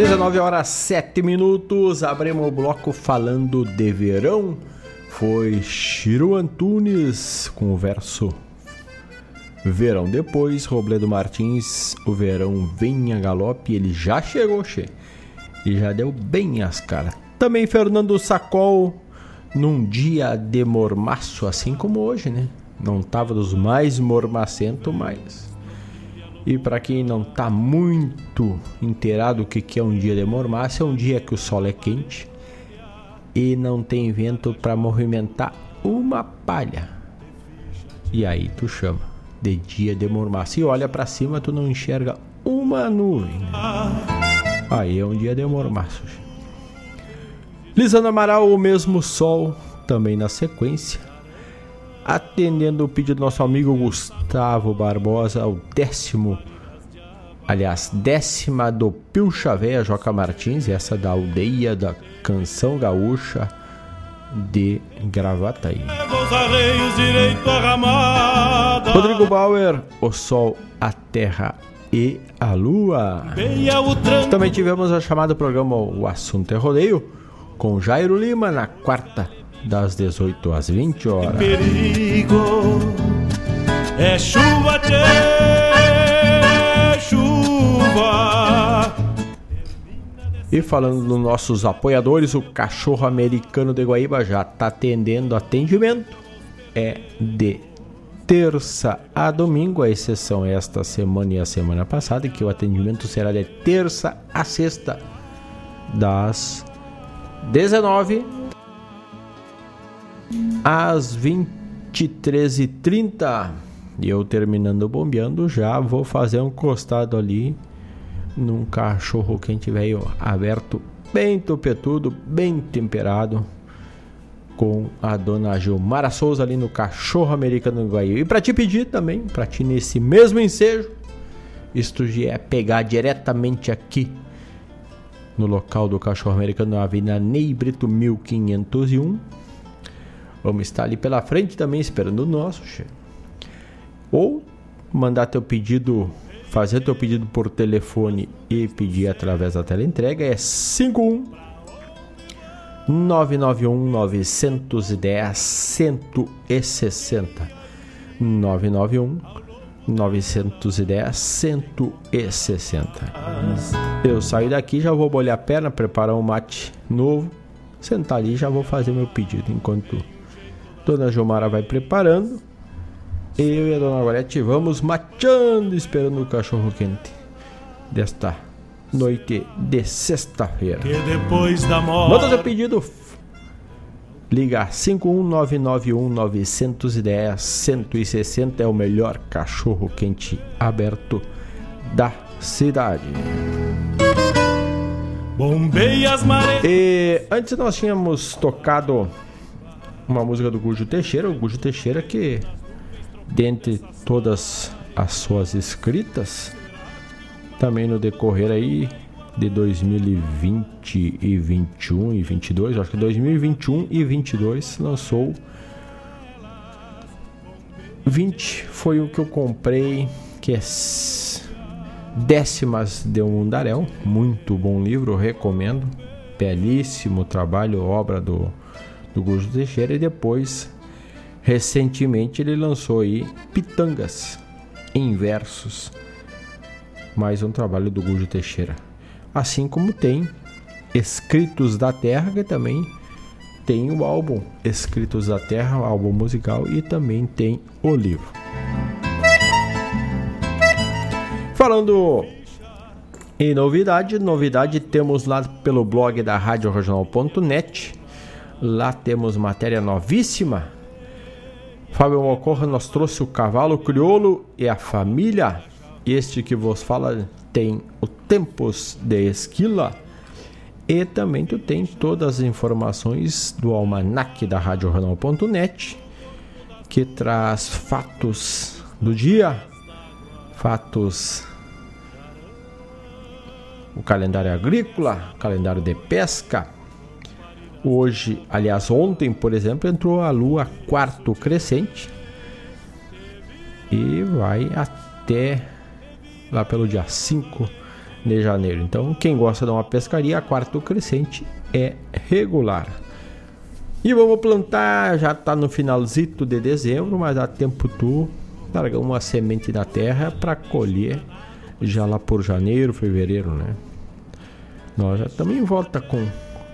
19 horas 7 minutos, abrimos o bloco falando de verão. Foi Chiru Antunes com o verso Verão. Depois, Robledo Martins, o verão vem a galope. Ele já chegou, che. E já deu bem as caras. Também Fernando Sacol, num dia de mormaço, assim como hoje, né? Não tava dos mais mormacentos, mas. E para quem não tá muito inteirado o que, que é um dia de mormaço, é um dia que o sol é quente e não tem vento para movimentar uma palha. E aí tu chama de dia de mormaço. E olha para cima, tu não enxerga uma nuvem. Aí é um dia de mormaço. Lisandro Amaral, o mesmo sol, também na sequência. Atendendo o pedido do nosso amigo Gustavo Barbosa, o décimo, aliás, décima do Pilcha Véia Joca Martins, essa da aldeia da Canção Gaúcha de Gravataí. Rodrigo Bauer, o sol, a terra e a lua. Também tivemos a chamada programa O Assunto é Rodeio com Jairo Lima na quarta das 18 às 20 horas. Perigo é chuva, tchê, chuva. E falando dos nossos apoiadores, o Cachorro Americano de Guaíba já está atendendo atendimento. É de terça a domingo, a exceção é esta semana e a semana passada, que o atendimento será de terça a sexta, das 19 às 23h30. E eu terminando bombeando, já vou fazer um costado ali num cachorro quente velho aberto, bem topetudo, bem temperado, com a dona Gilmara Souza ali no Cachorro Americano do Guaíba. E para te pedir também, para ti nesse mesmo ensejo, isto é pegar diretamente aqui no local do Cachorro Americano, na Avenida Ney Brito 1501. Vamos estar ali pela frente também esperando o nosso, chefe. Ou mandar teu pedido fazer teu pedido por telefone e pedir através da tela entrega é 51 991 910 160 991 910 160 Eu saio daqui, já vou bolhar a perna, preparar um mate novo, sentar ali e já vou fazer meu pedido enquanto Dona Gilmara vai preparando eu e a dona Gorete vamos mateando esperando o cachorro quente desta noite de sexta-feira. Manda teu pedido. Liga 51991-910-160 é o melhor cachorro quente aberto da cidade. Bombei as marés. E antes nós tínhamos tocado uma música do Gujo Teixeira, o Gujo Teixeira que dentre todas as suas escritas, também no decorrer aí de 2020 e 21 e 22, acho que 2021 e 22 lançou 20 foi o que eu comprei, que é Décimas de um Mundaréu, muito bom livro, recomendo. Belíssimo trabalho, obra do, do Gusto Teixeira. E depois Recentemente ele lançou aí Pitangas em versos, mais um trabalho do Gujo Teixeira. Assim como tem Escritos da Terra, que também tem o álbum Escritos da Terra, álbum musical, e também tem o livro. Falando em novidade, novidade temos lá pelo blog da Rádio Regional.net. Lá temos matéria novíssima Fábio Mocorra nos trouxe o cavalo crioulo e a família. Este que vos fala tem o Tempos de Esquila. E também tu tem todas as informações do almanac da RadioRenal.net que traz fatos do dia, fatos o calendário agrícola, calendário de pesca, Hoje, aliás, ontem, por exemplo, entrou a lua quarto crescente e vai até lá pelo dia 5 de janeiro. Então, quem gosta de uma pescaria, a quarto crescente é regular. E vamos plantar, já está no finalzito de dezembro, mas dá tempo tu largar uma semente na terra para colher já lá por janeiro, fevereiro, né? Nós já estamos em volta com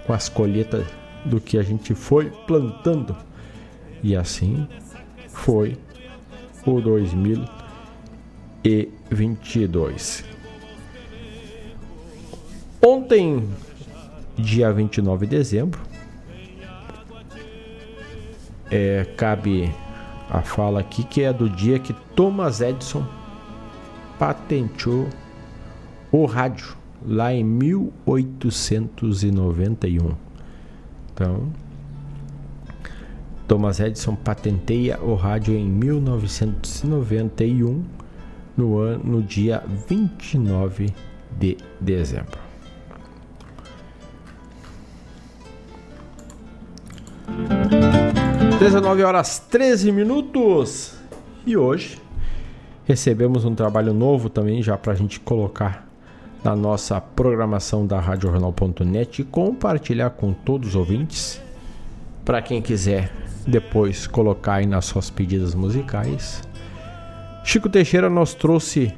com as colheitas do que a gente foi plantando. E assim foi o 2022. Ontem, dia 29 de dezembro, é, cabe a fala aqui que é do dia que Thomas Edison patenteou o rádio lá em 1891. Então, Thomas Edison patenteia o rádio em 1991, no, ano, no dia 29 de dezembro. Dezenove horas 13 minutos e hoje recebemos um trabalho novo também já para a gente colocar na nossa programação da RadioJornal.net e compartilhar com todos os ouvintes. Para quem quiser depois colocar aí nas suas pedidas musicais. Chico Teixeira nos trouxe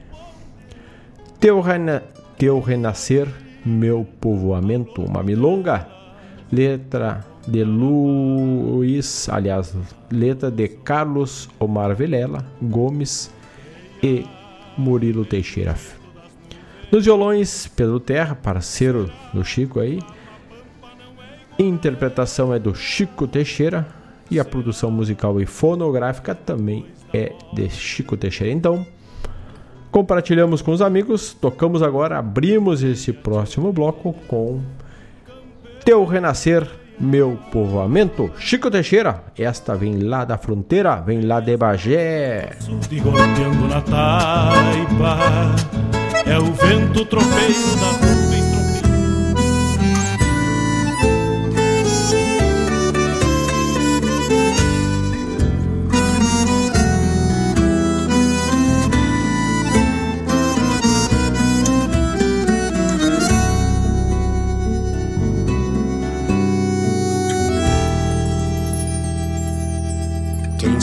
Teu, Rena... Teu Renascer, Meu Povoamento, uma milonga, letra de Luiz, aliás, letra de Carlos Omar Vilela Gomes e Murilo Teixeira. Nos violões, Pedro Terra, parceiro do Chico aí. Interpretação é do Chico Teixeira e a produção musical e fonográfica também é de Chico Teixeira. Então, compartilhamos com os amigos, tocamos agora, abrimos esse próximo bloco com Teu Renascer, Meu Povoamento. Chico Teixeira, esta vem lá da fronteira, vem lá de Bagé. É o vento tropeiro da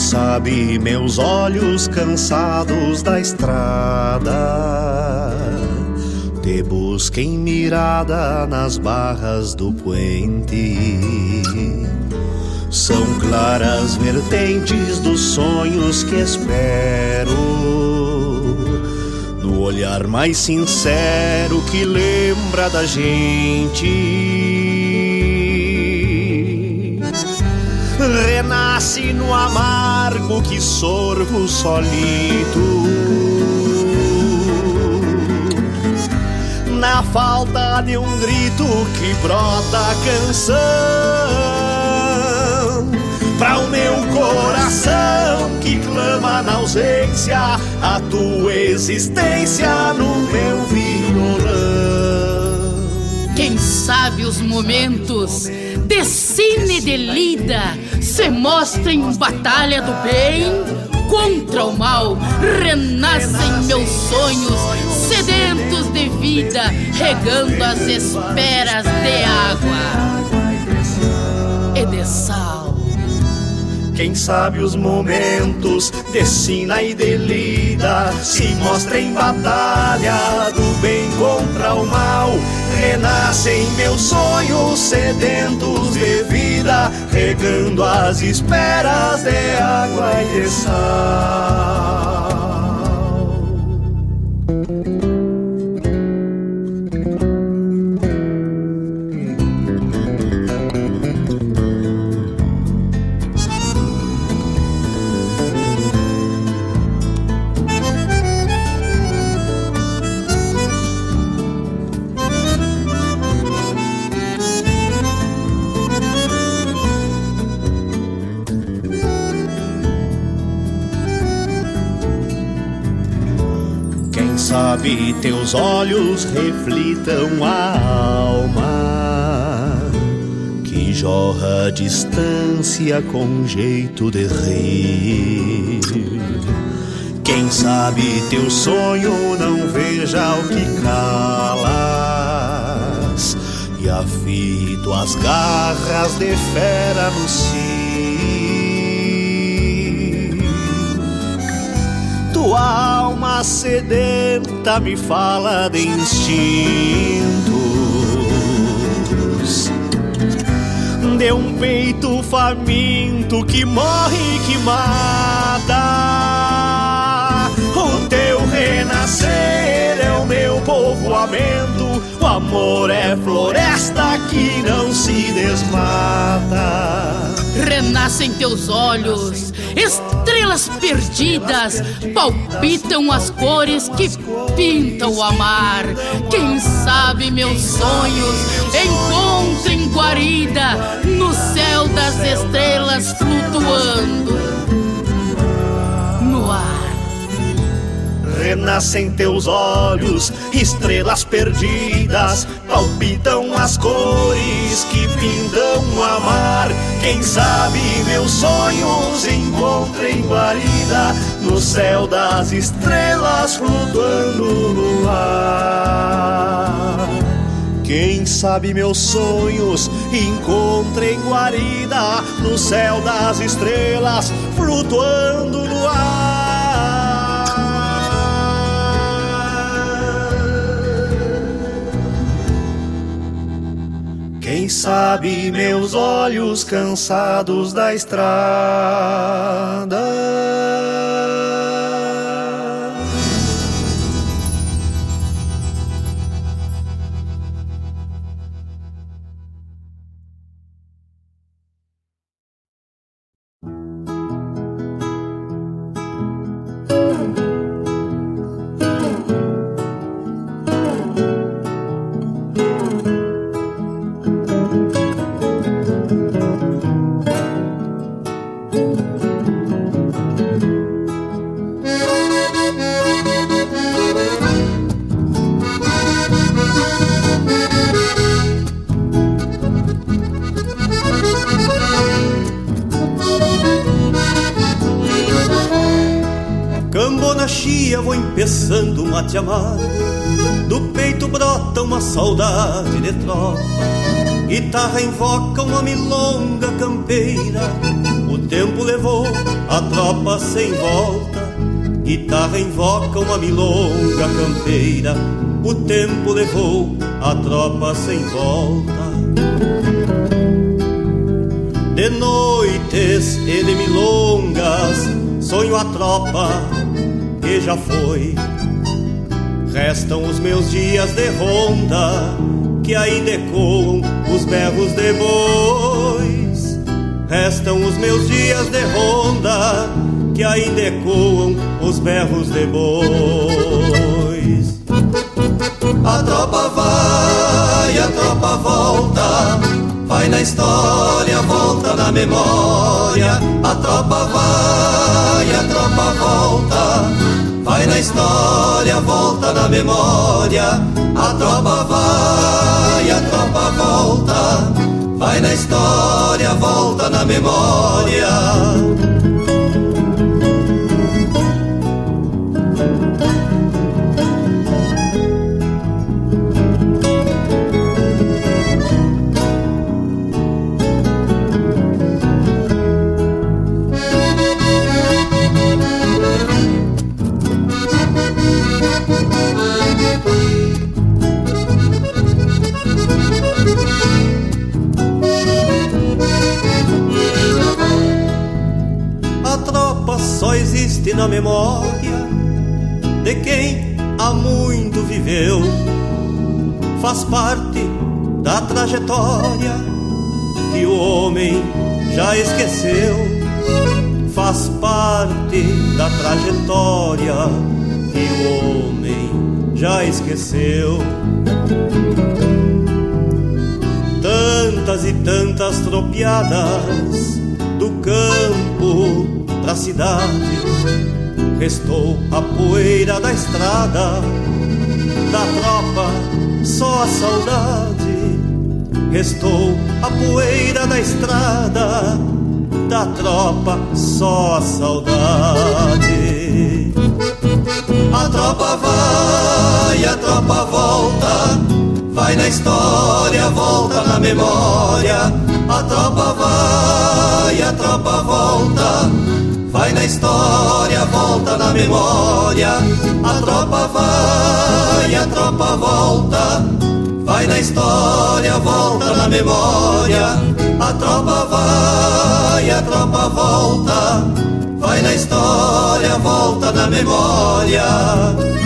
sabe meus olhos cansados da estrada. Te busquem mirada nas barras do puente. São claras vertentes dos sonhos que espero. No olhar mais sincero que lembra da gente. Renasce no amargo que sorvo solito. Na falta de um grito que brota a canção Pra o meu coração que clama na ausência A tua existência no meu violão Quem sabe os momentos de cine de lida se mostra em batalha do bem contra o mal. Renascem meus sonhos sedentos de vida, regando as esperas de água e de sal. Quem sabe os momentos de sina e de lida se mostra em batalha do bem contra o mal. Renascem meus sonhos sedentos de vida, regando as esperas de água e de sal. Sabe teus olhos reflitam a alma que jorra a distância com jeito de rir. Quem sabe teu sonho não veja o que calas e afito as garras de fera no cio. Tua alma sedenta me fala de instintos é um peito faminto que morre e que mata. O teu renascer é o meu povoamento. O amor é floresta que não se desmata. Renascem teus olhos, estrelas perdidas, palpitam as cores que pintam o amar. Quem sabe meus sonhos encontrem guarida no céu das estrelas flutuando Renascem teus olhos, estrelas perdidas, palpitam as cores que pintam o mar. Quem sabe meus sonhos encontrem guarida no céu das estrelas flutuando no ar. Quem sabe meus sonhos encontrem guarida no céu das estrelas flutuando no ar. Quem sabe meus olhos cansados da estrada. Mate amargo. Do peito brota uma saudade de tropa. Guitarra invoca uma milonga campeira. O tempo levou a tropa sem volta. Guitarra invoca uma milonga campeira. O tempo levou a tropa sem volta. De noites e de milongas Sonho a tropa que já foi. Restam os meus dias de ronda que ainda ecoam os berros de bois. Restam os meus dias de ronda que ainda ecoam os berros de bois. A tropa vai, a tropa volta, vai na história, volta na memória. A tropa vai, a tropa volta, vai na história, volta na memória. A tropa vai, a tropa volta, vai na história, volta na memória. Na memória de quem há muito viveu. Faz parte da trajetória que o homem já esqueceu. Faz parte da trajetória que o homem já esqueceu. Tantas e tantas tropiadas do campo pra cidade. Restou a poeira da estrada, da tropa só a saudade. Restou a poeira da estrada, da tropa só a saudade. A tropa vai, a tropa volta, vai na história, volta na memória. A tropa vai, a tropa volta, vai na história, volta na memória. A tropa vai, a tropa volta, vai na história, volta na memória. A tropa vai, a tropa volta. Vai na história, volta na memória.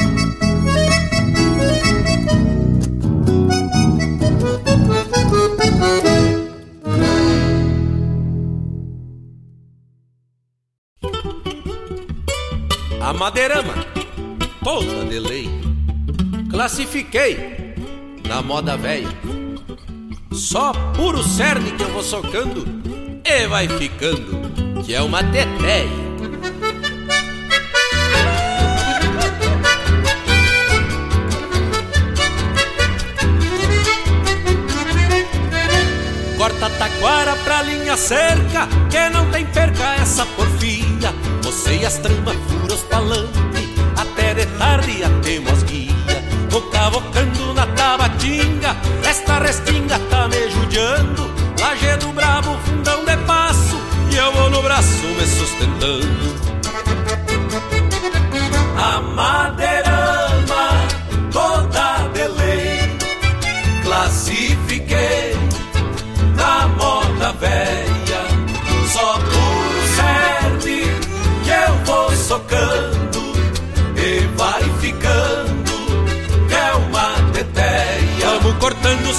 Madeirama, toda de lei. Classifiquei na moda velha. Só puro cerne que eu vou socando e vai ficando, que é uma teteia. Corta taquara pra linha cerca, que não tem perca essa porfia. Você as tramas fura os palanques, até de tarde até mosguia. Vou cavocando na tabatinga Esta restinga tá me judiando Lajedo brabo, fundão de passo E eu vou no braço me sustentando A madeirama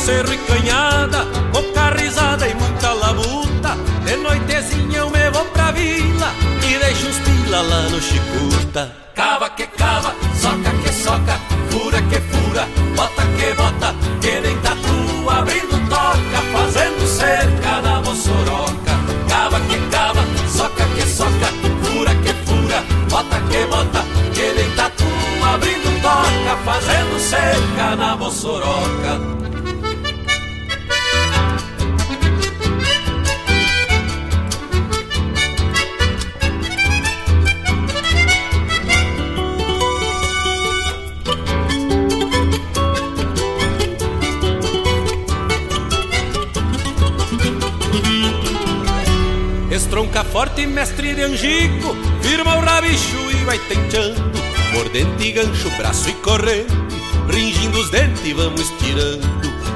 cerro e canhada, pouca risada e muita labuta. De noitezinha eu me vou pra vila e deixo uns pila lá no Chicuta. Cava que cava, soca que soca, fura que fura, bota que bota, que nem tatu abrindo toca, fazendo cerca na moçoroca. Cava que cava, soca que soca, fura que fura, bota que bota, que nem tatu abrindo toca, fazendo cerca na moçoroca. Forte, mestre de angico, firma o rabicho e vai tentando Mordente e gancho, braço e corrente Ringindo os dentes vamos estirando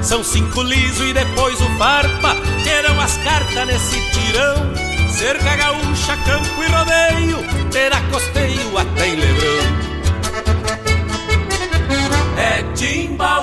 São cinco liso e depois o farpa Terão as cartas nesse tirão. Cerca gaúcha, campo e rodeio Terá costeio até em Lebrão. É timba,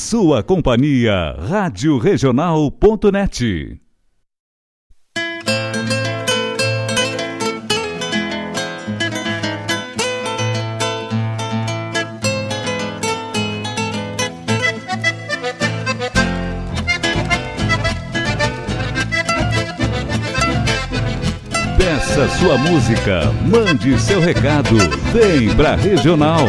sua companhia, Rádio Regional.net. Peça sua música, mande seu recado, vem pra Regional.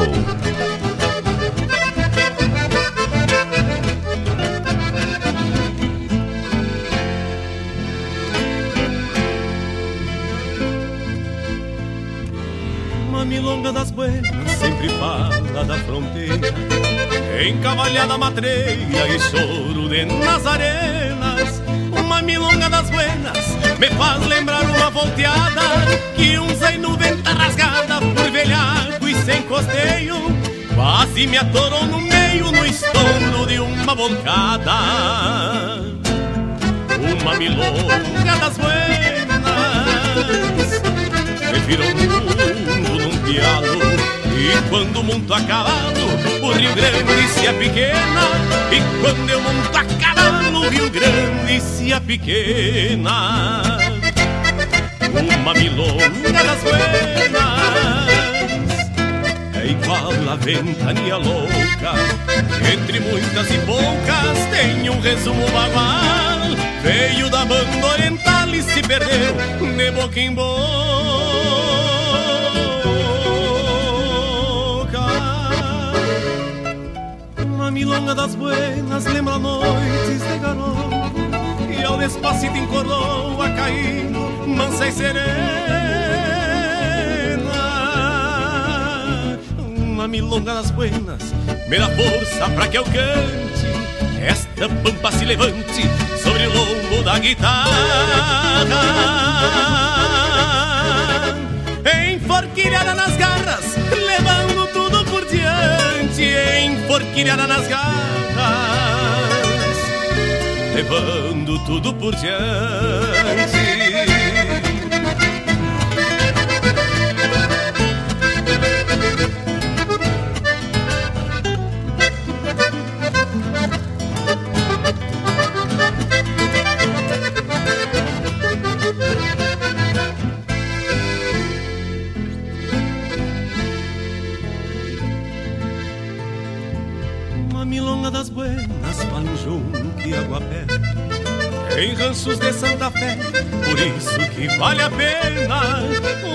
Me faz lembrar uma volteada Que usei no vento rasgada por velhaco e sem costeio Quase me atorou no meio no estouro de uma volcada Uma milonga das buenas Me virou o mundo num pialo E quando monto a cavalo O Rio Grande se é pequena E quando eu monto a cavalo O Rio Grande se é pequena Uma milonga das buenas É igual a ventania louca Entre muitas e poucas Tem um resumo bagual. Veio da banda oriental e se perdeu De boca em boca. Uma milonga das buenas lembra noites de garoto E ao despacito encordou a cair mansa e serena. Uma milonga das buenas me dá força pra que eu cante. Esta pampa se levante sobre o lombo da guitarra. Enforquilhada nas garras, levando tudo por diante. Enforquilhada nas garras, levando tudo por diante Em ranchos de Santa Fé, por isso que vale a pena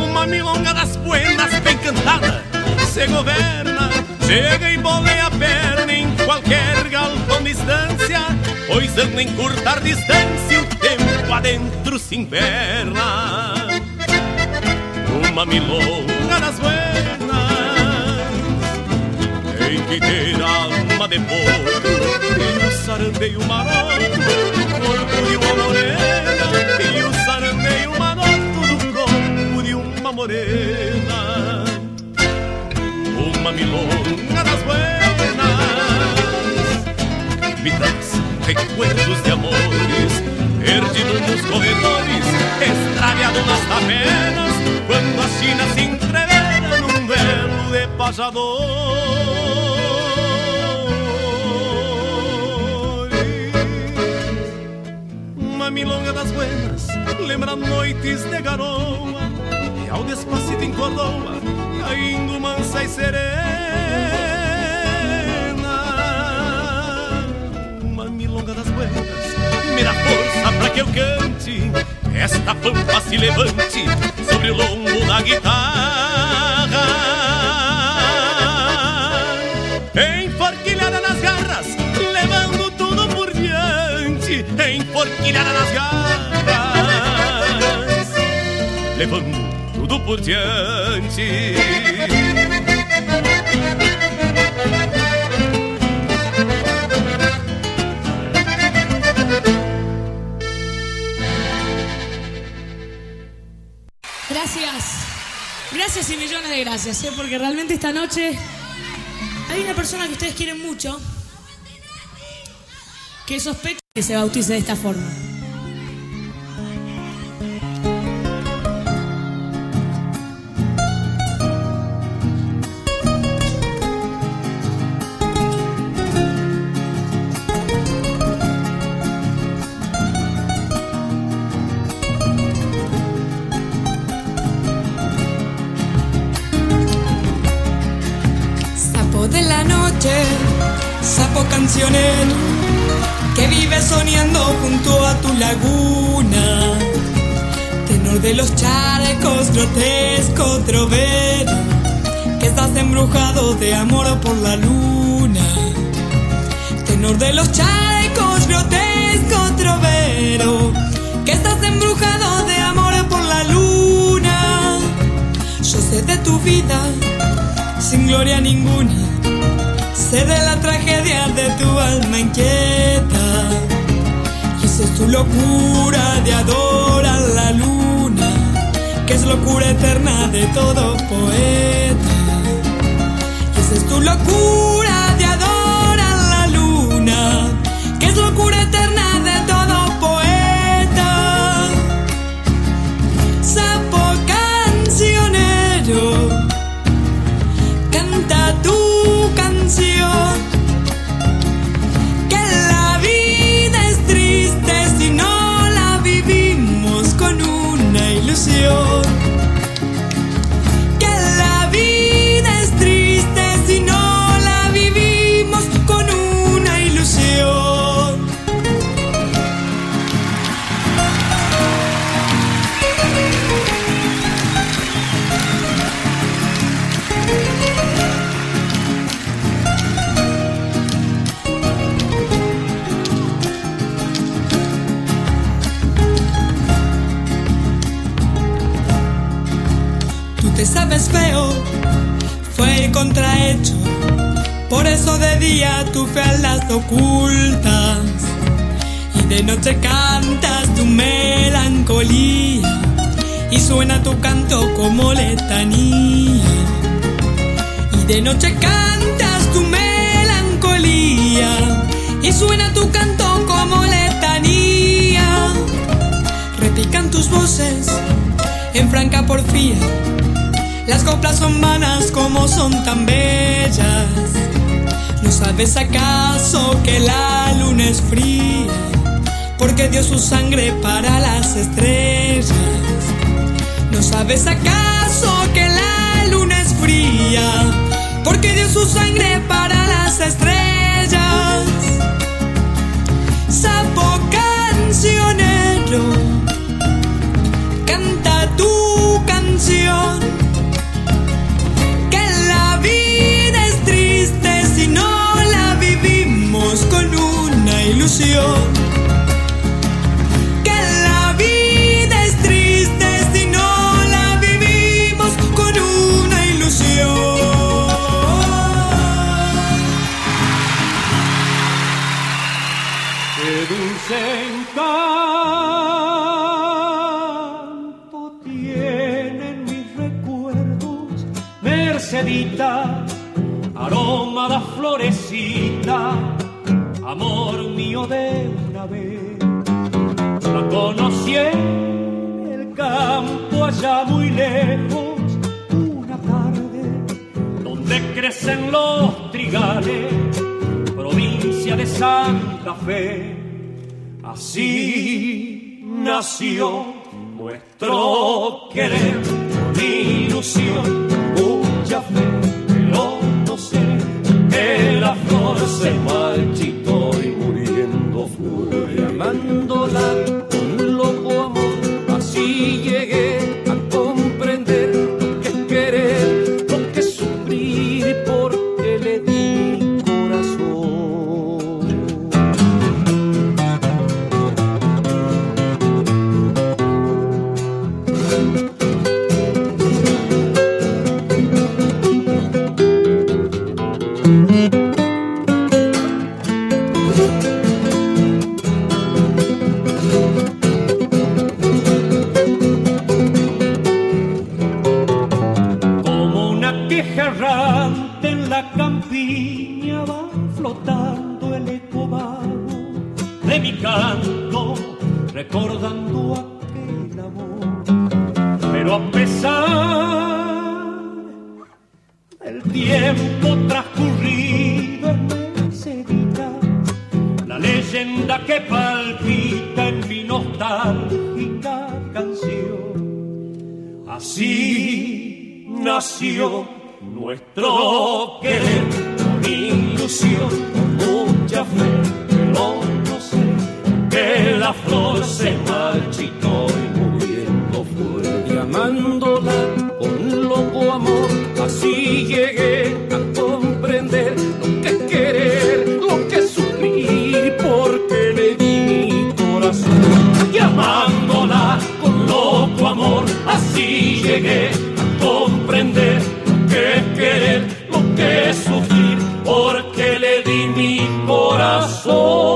Uma milonga das buenas bem cantada, se governa Chega e boleia a perna em qualquer galpão distância Pois anda em curtar distância, o tempo adentro se inverna. Uma milonga das buenas tem que ter alma de potro E o sarandeio maroto Corpo de uma morena E o sarandeio maroto Do corpo de uma morena. Uma milonga das buenas Me traz recuerdos de amores Perdido nos corredores Extraviado nas tavernas Quando a China se entrevera Num duelo de Uma milonga das buenas Lembra noites de garoa E ao despacito encordoa Caindo mansa e serena. Uma milonga das buenas Me dá força pra que eu cante Esta pampa se levante Sobre o lombo da guitarra Levando por diante. Gracias. Gracias y millones de gracias, ¿eh? porque realmente esta noche hay una persona que ustedes quieren mucho que sospecha que se bautice de esta forma. Gloria ninguna, sé de la tragedia de tu alma inquieta. Y esa es tu locura de adorar la luna, que es locura eterna de todo poeta. Y esa es tu locura De día tu fealdad ocultas y de noche cantas tu melancolía y suena tu canto como letanía. Y de noche cantas tu melancolía y suena tu canto como letanía. Repican tus voces en franca porfía. Las coplas son vanas como son tan bellas. ¿No sabes acaso que la luna es fría? Porque dio su sangre para las estrellas. ¿No sabes acaso que la luna es fría? Porque dio su sangre para las estrellas. Sapo cancionero, ilusión. Lejos, una tarde donde crecen los trigales provincia de Santa Fe. Así nació nuestro querer, queja errante en la campiña va flotando el eco vago de mi canto, recordando aquel amor. Pero a pesar del tiempo transcurrido en Mercedita, la leyenda que palpita en mi nostálgica canción. Así nació nuestro querer, con ilusión, con mucha fe, pero no sé que la flor se marchitó y muriendo fue. Y amándola con loco amor, así llegué a comprender lo que querer, lo que sufrir, porque le di mi corazón. Y amándola con loco amor, así llegué a comprender lo que querer, lo que sufrir, porque le di mi corazón.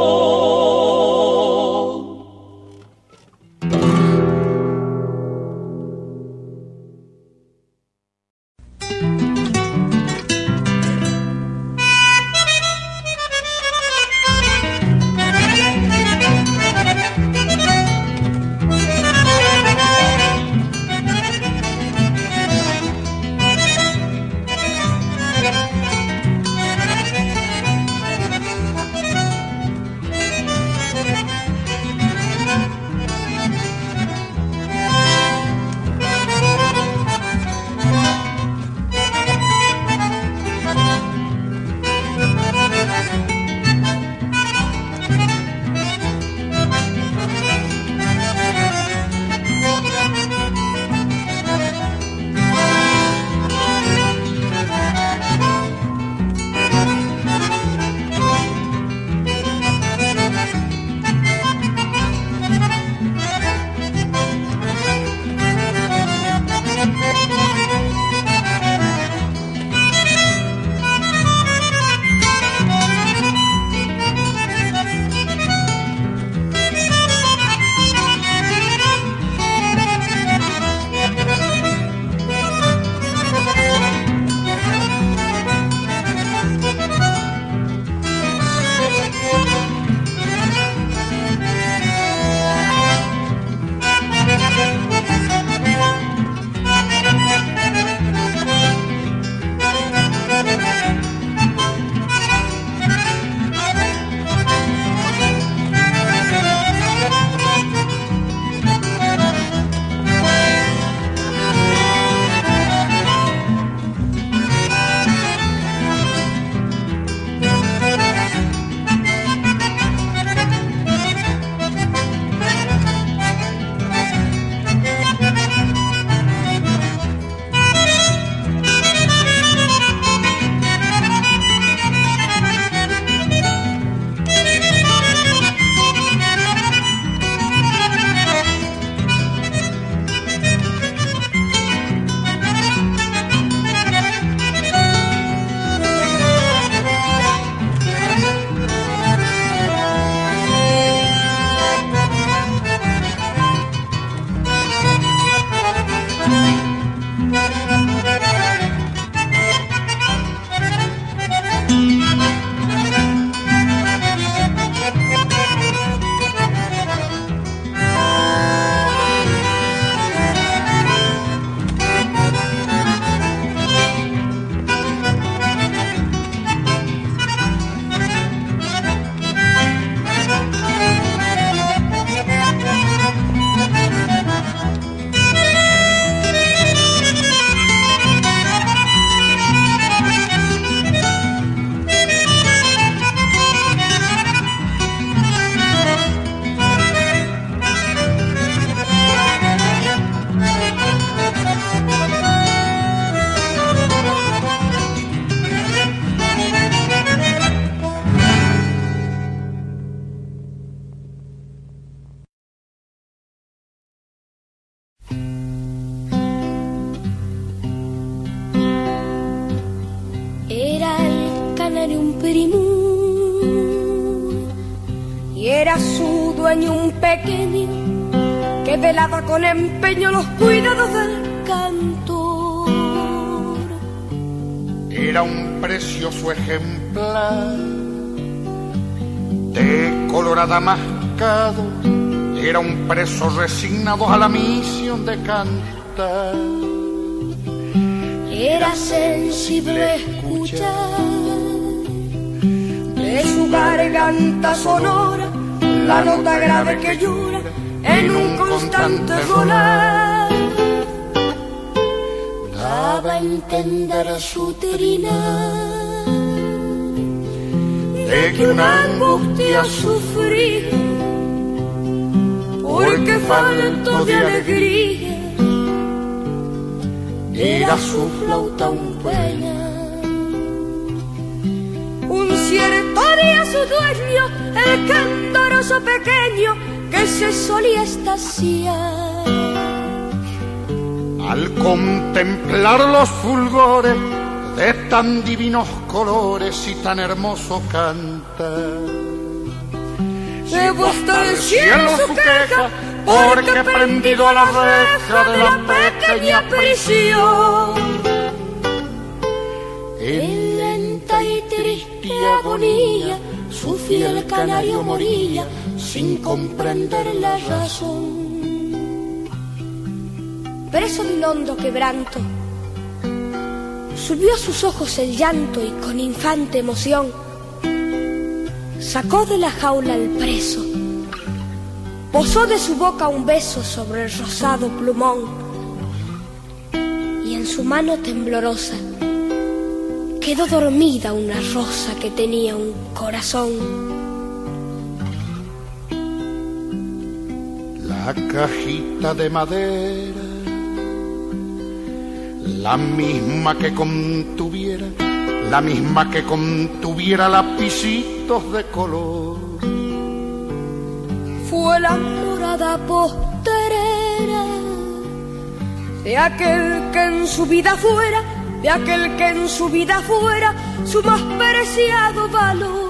Los cuidados del cantor. Era un precioso ejemplar de colorada mascado. Era un preso resignado a la misión de cantar. Era sensible escuchar de su garganta sonora la nota grave que llora en un constante volar. Daba a entender su trinar de que una angustia sufría porque falto de alegría era su flauta un peña. Un cierto día su dueño, el candoroso pequeño, que se solía estaciar. Al contemplar los fulgores de tan divinos colores y tan hermoso cantar. Se hasta el cielo su queja, porque prendido a la reja de la pequeña prisión. En lenta y triste agonía, su fiel canario moría sin comprender la razón. Preso de un hondo quebranto, subió a sus ojos el llanto y con infante emoción sacó de la jaula al preso, posó de su boca un beso sobre el rosado plumón y en su mano temblorosa quedó dormida una rosa que tenía un corazón. La cajita de madera, la misma que contuviera, la misma que contuviera lapicitos de color. Fue la morada posterera de aquel que en su vida fuera, de aquel que en su vida fuera su más preciado valor.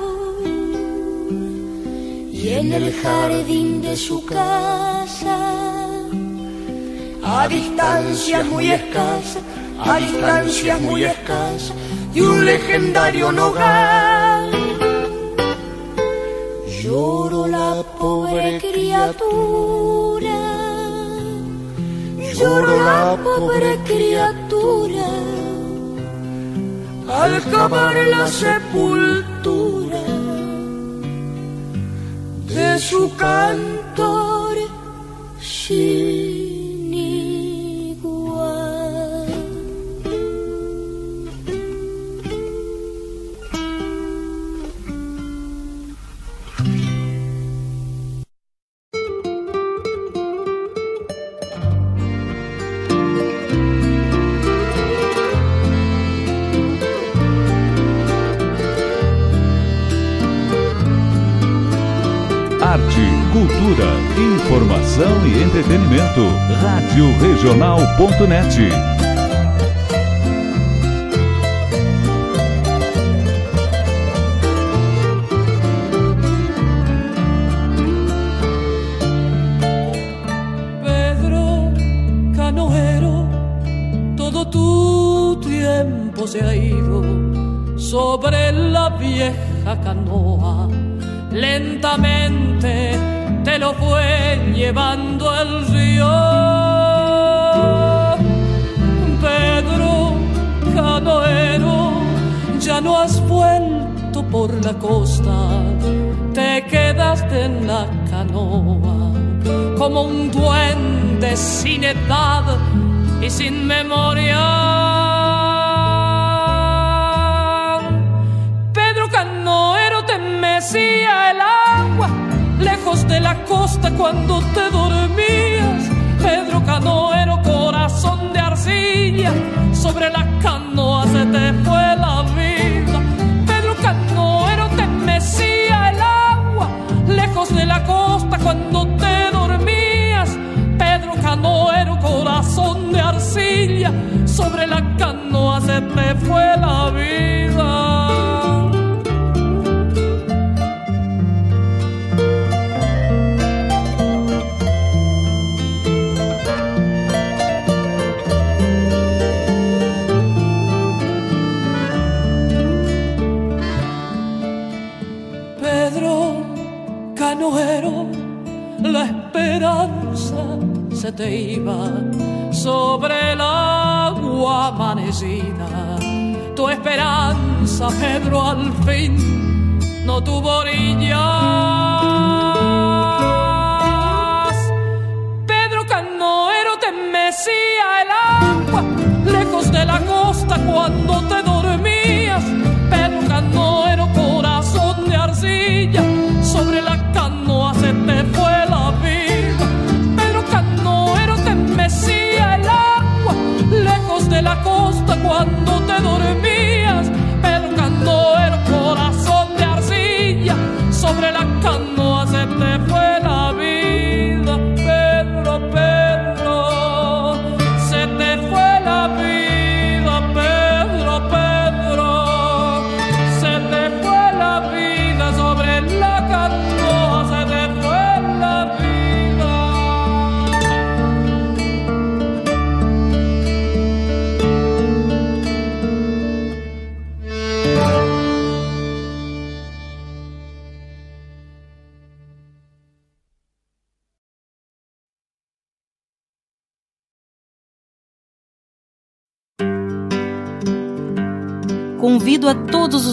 Y en el jardín de su casa, a distancias muy escasas, a distancias muy escasas, de un legendario nogal. Lloró la pobre criatura, lloró la pobre criatura, al cavar la sepultura su cantor sin Regional.net. la costa, te quedaste en la canoa como un duende sin edad y sin memoria. Pedro Canoero te mecía el agua lejos de la costa cuando te dormías. Pedro Canoero, corazón de arcilla, sobre la te fue la vida. Pedro Canoero, la esperanza se te iba sobre el agua amanecida. Tu esperanza, Pedro, al fin no tuvo orillas.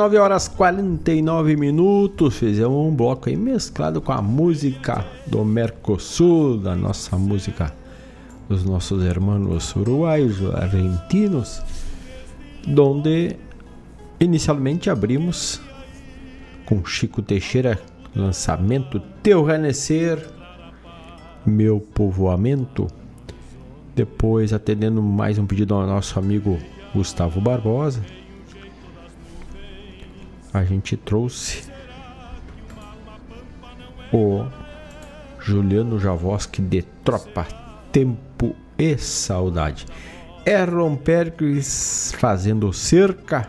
19 horas 49 minutos. Fizemos um bloco aí mesclado com a música do Mercosul, da nossa música dos nossos irmãos uruguaios, argentinos, donde inicialmente abrimos com Chico Teixeira, lançamento Teu Renescer, Meu Povoamento. Depois, atendendo mais um pedido ao nosso amigo Gustavo Barbosa a gente trouxe o Juliano Javoski de Tropa, Tempo e Saudade. Erron Perkins fazendo cerca.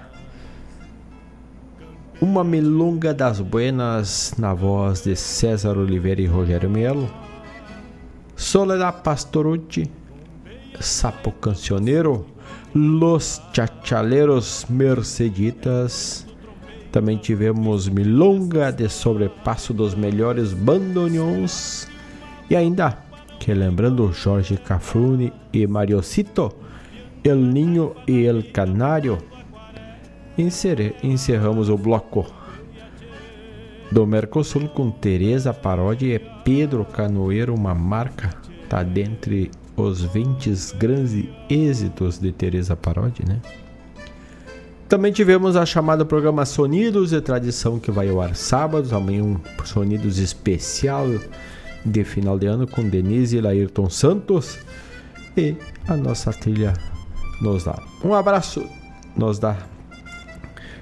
Uma milonga das buenas na voz de César Oliveira e Rogério Melo. Soledad Pastorucci, Sapo Cancioneiro, Los Chachaleros Merceditas também tivemos Milonga de Sobrepasso dos Melhores Bandoneons. E ainda, que lembrando Jorge Cafrune e Mariocito, El Ninho e El Canário. Encerramos o bloco do Mercosul com Teresa Parodi e Pedro Canoeiro, uma marca, tá dentre os 20 grandes êxitos de Teresa Parodi, né? Também tivemos a chamada programa Sonidos de Tradição que vai ao ar sábados, amanhã um Sonidos especial de final de ano com Denise e Laírton Santos e a nossa trilha nos dá um abraço, nos dá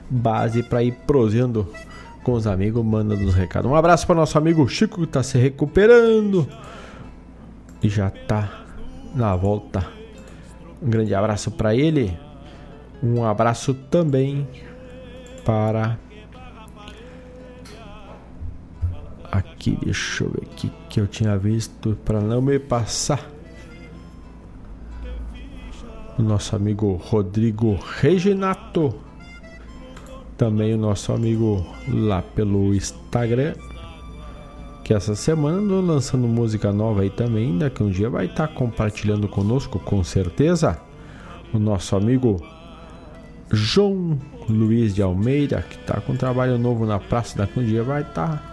base para ir prosendo com os amigos, mandando os recados. Um abraço para nosso amigo Chico que está se recuperando e já está na volta. Um grande abraço para ele. Um abraço também para. Aqui, deixa eu ver aqui que eu tinha visto para não me passar. O nosso amigo Rodrigo Reginato. Também o nosso amigo lá pelo Instagram. Que essa semana andou lançando música nova aí também. Daqui um dia vai estar tá compartilhando conosco, com certeza. O nosso amigo João Luiz de Almeida, que está com trabalho novo na Praça da Candia, vai estar tá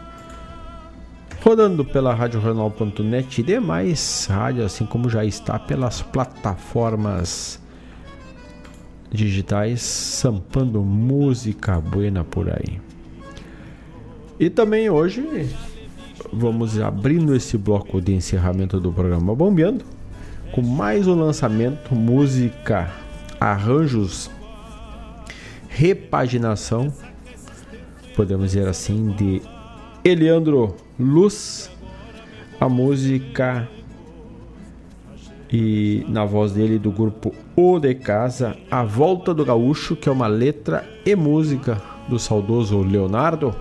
rodando pela RadioJornal.net e demais rádios, assim como já está pelas plataformas digitais, sampando música buena por aí. E também hoje vamos abrindo esse bloco de encerramento do programa Bombeando com mais um lançamento, música, arranjos repaginação, podemos dizer assim, de Eliandro Luz, a música e na voz dele do grupo O de Casa, A Volta do Gaúcho, que é uma letra e música do saudoso Leonardo.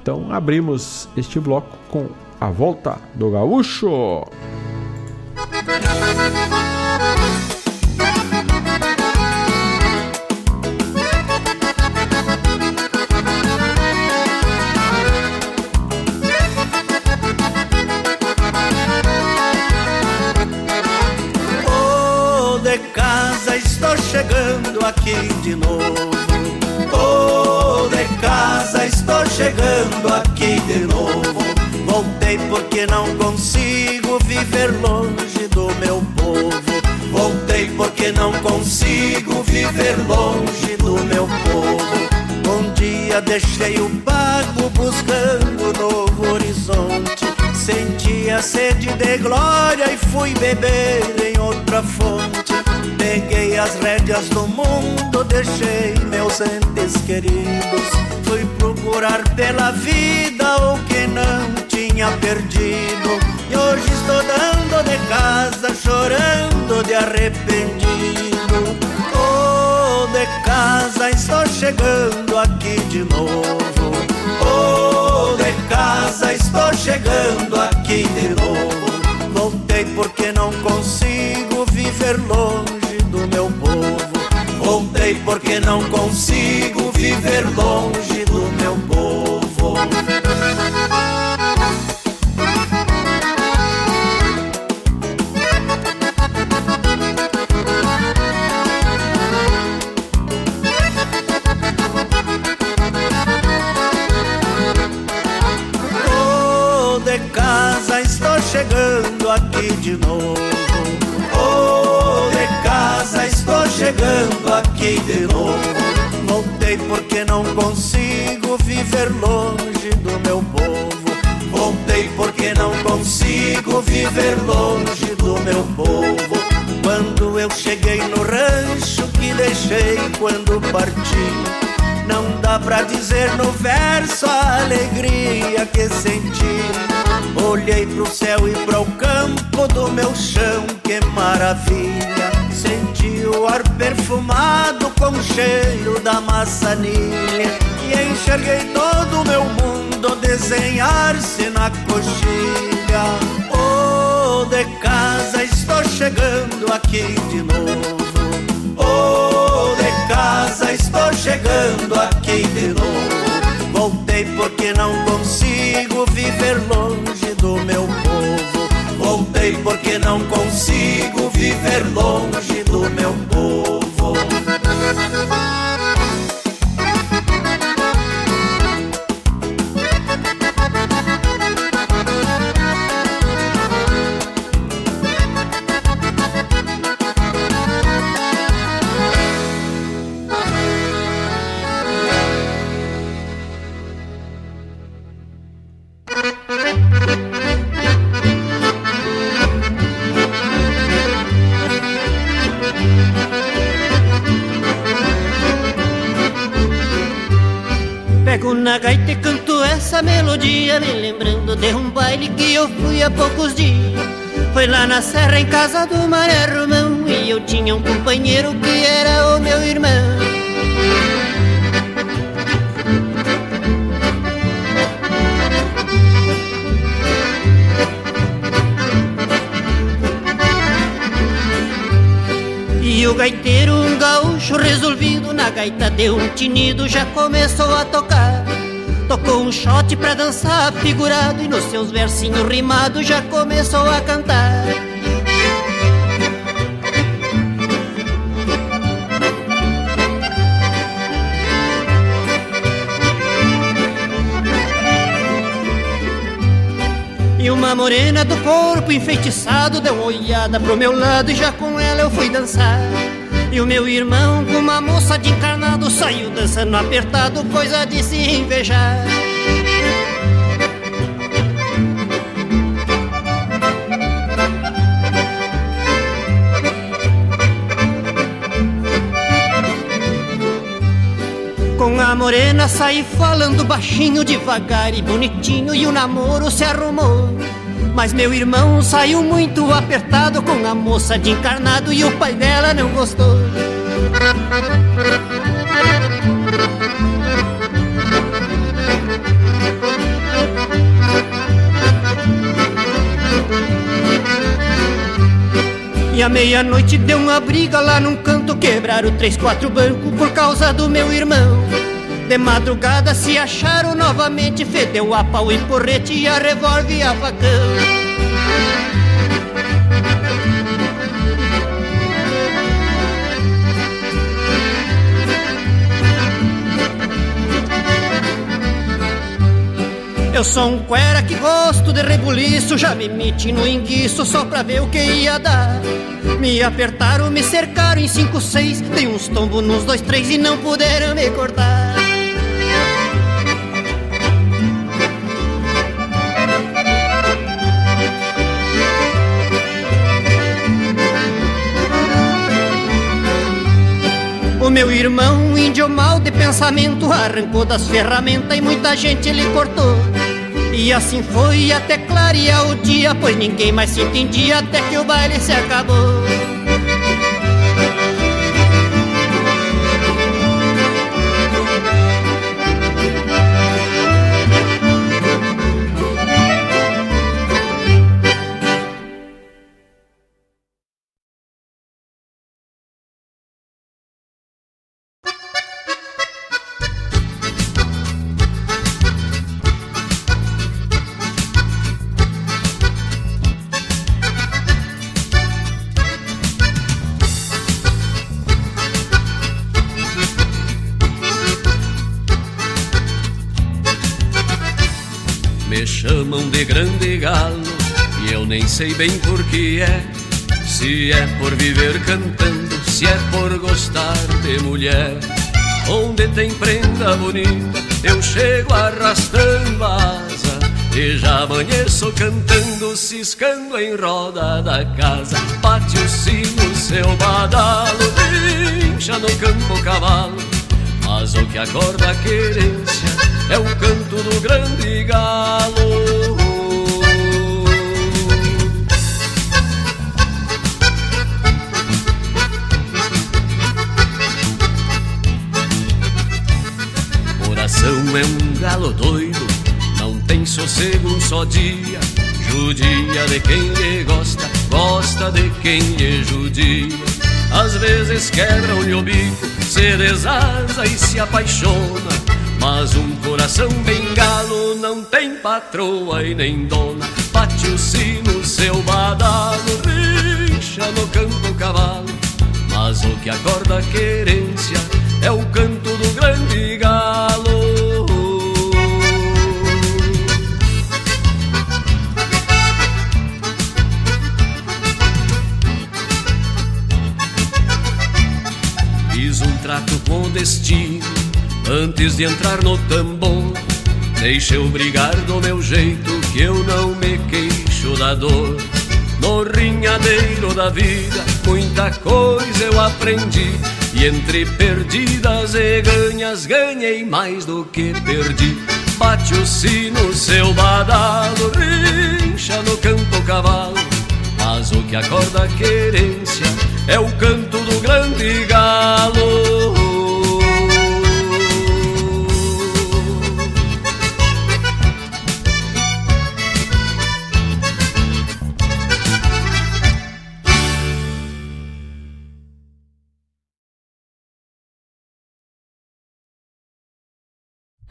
Então abrimos este bloco com A Volta do Gaúcho. Deixei o pago buscando novo horizonte. Senti a sede de glória e fui beber em outra fonte. Peguei as rédeas do mundo, deixei meus entes queridos. Fui procurar pela vida o que não tinha perdido. E hoje estou dando de casa, chorando de arrependido. Estou chegando aqui de novo. Oh, de casa estou chegando aqui de novo. Voltei porque não consigo viver longe do meu povo. Voltei porque não consigo viver longe do meu povo. De novo. Oh, de casa estou chegando aqui de novo. Voltei porque não consigo viver longe do meu povo. Voltei porque não consigo viver longe do meu povo. Quando eu cheguei no rancho que deixei quando parti. Não dá pra dizer no verso a alegria que senti. Olhei pro céu e pro campo do meu chão, que maravilha. Senti o ar perfumado com o cheiro da maçanilha. E enxerguei todo o meu mundo desenhar-se na coxilha. Oh, de casa estou chegando aqui de novo. Chegando aqui de novo. Voltei porque não consigo viver longe do meu povo. Voltei porque não consigo viver longe do meu povo. Me lembrando de um baile que eu fui há poucos dias. Foi lá na serra em casa do Mané Romão E eu tinha um companheiro que era o meu irmão. E o gaiteiro, um gaúcho resolvido Na gaita deu um tinido, já começou a tocar Tocou um shot pra dançar figurado E nos seus versinhos rimados já começou a cantar. E uma morena do corpo enfeitiçado Deu uma olhada pro meu lado e já com ela eu fui dançar E o meu irmão com uma moça de encarnado Saiu dançando apertado, coisa de se invejar. Com a morena saí falando baixinho, devagar e bonitinho E o namoro se arrumou Mas meu irmão saiu muito apertado Com a moça de encarnado e o pai dela não gostou. E à meia-noite deu uma briga lá num canto Quebraram três, quatro bancos por causa do meu irmão De madrugada se acharam novamente Fedeu a pau e porrete e a revólver e a facão Eu sou um cuera que gosto de rebuliço, já me meti no enguiço só pra ver o que ia dar. Me apertaram, me cercaram em cinco, seis, dei uns tombos nos dois, três e não puderam me cortar. Meu irmão, índio mal de pensamento, arrancou das ferramentas e muita gente ele cortou. E assim foi até clarear o dia, pois ninguém mais se entendia até que o baile se acabou. Sei bem por que é. Se é por viver cantando, se é por gostar de mulher. Onde tem prenda bonita, eu chego arrastando a asa. E já amanheço cantando, ciscando em roda da casa. Bate o sino, seu badalo, incha no campo o cavalo. Mas o que acorda a querência é o canto do grande galo. Coração é um galo doido, não tem sossego um só dia. Judia de quem lhe gosta, gosta de quem lhe judia. Às vezes quebra-lhe o bico, se desasa e se apaixona. Mas um coração bem galo não tem patroa e nem dona. Bate o sino, seu badalo, rincha no campo cavalo. Mas o que acorda a querência é o canto do grande galo. Fiz um trato com o destino antes de entrar no tambor. Deixa eu brigar do meu jeito que eu não me queixo da dor. No rinhadeiro da vida, muita coisa eu aprendi. E entre perdidas e ganhas, ganhei mais do que perdi. Bate o sino, seu badalo, rincha no campo cavalo. Mas o que acorda a querência é o canto do grande galo.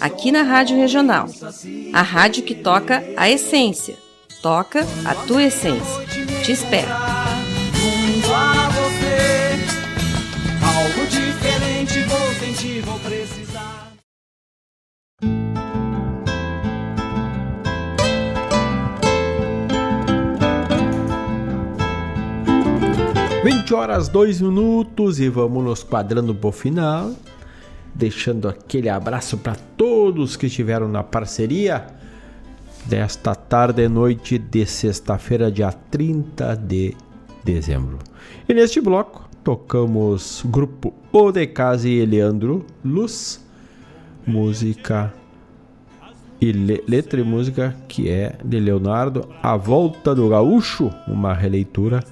aqui na Rádio Regional. A rádio que toca a essência. Toca a tua essência. Te espero. 20 horas 2 minutos e vamos nos quadrando pro final. Deixando aquele abraço para todos que estiveram na parceria desta tarde e noite de sexta-feira, dia 30 de dezembro. E neste bloco tocamos grupo O de Casa e Leandro Luz, música e le letra e música que é de Leonardo A Volta do Gaúcho, uma releitura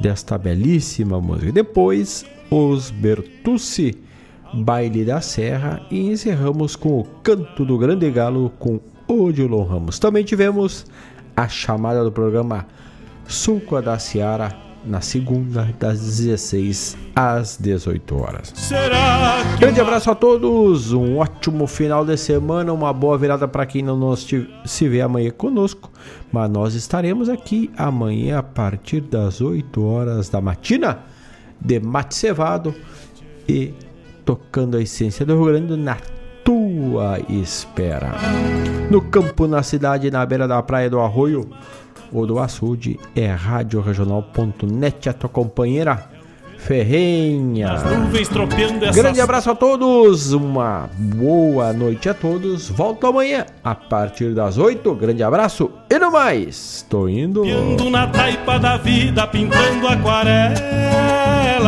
desta belíssima música. Depois, os Bertucci, Baile da Serra e encerramos com o Canto do Grande Galo com Odilon Ramos. Também tivemos a chamada do programa Sulco da Seara, na segunda, das 16 às 18 horas. Grande abraço a todos, um ótimo final de semana, uma boa virada para quem não nos se vê amanhã conosco, mas nós estaremos aqui amanhã a partir das 8 horas da matina, de mate cevado e tocando a essência do Rio Grande na tua espera. No campo, na cidade, na beira da praia do Arroio ou do Açude, é radioregional.net, a tua companheira Ferrenha. Grande abraço a todos, uma boa noite a todos. Volto amanhã a partir das 8. Grande abraço e no mais. Tô indo. Na taipa da vida pintando aquarela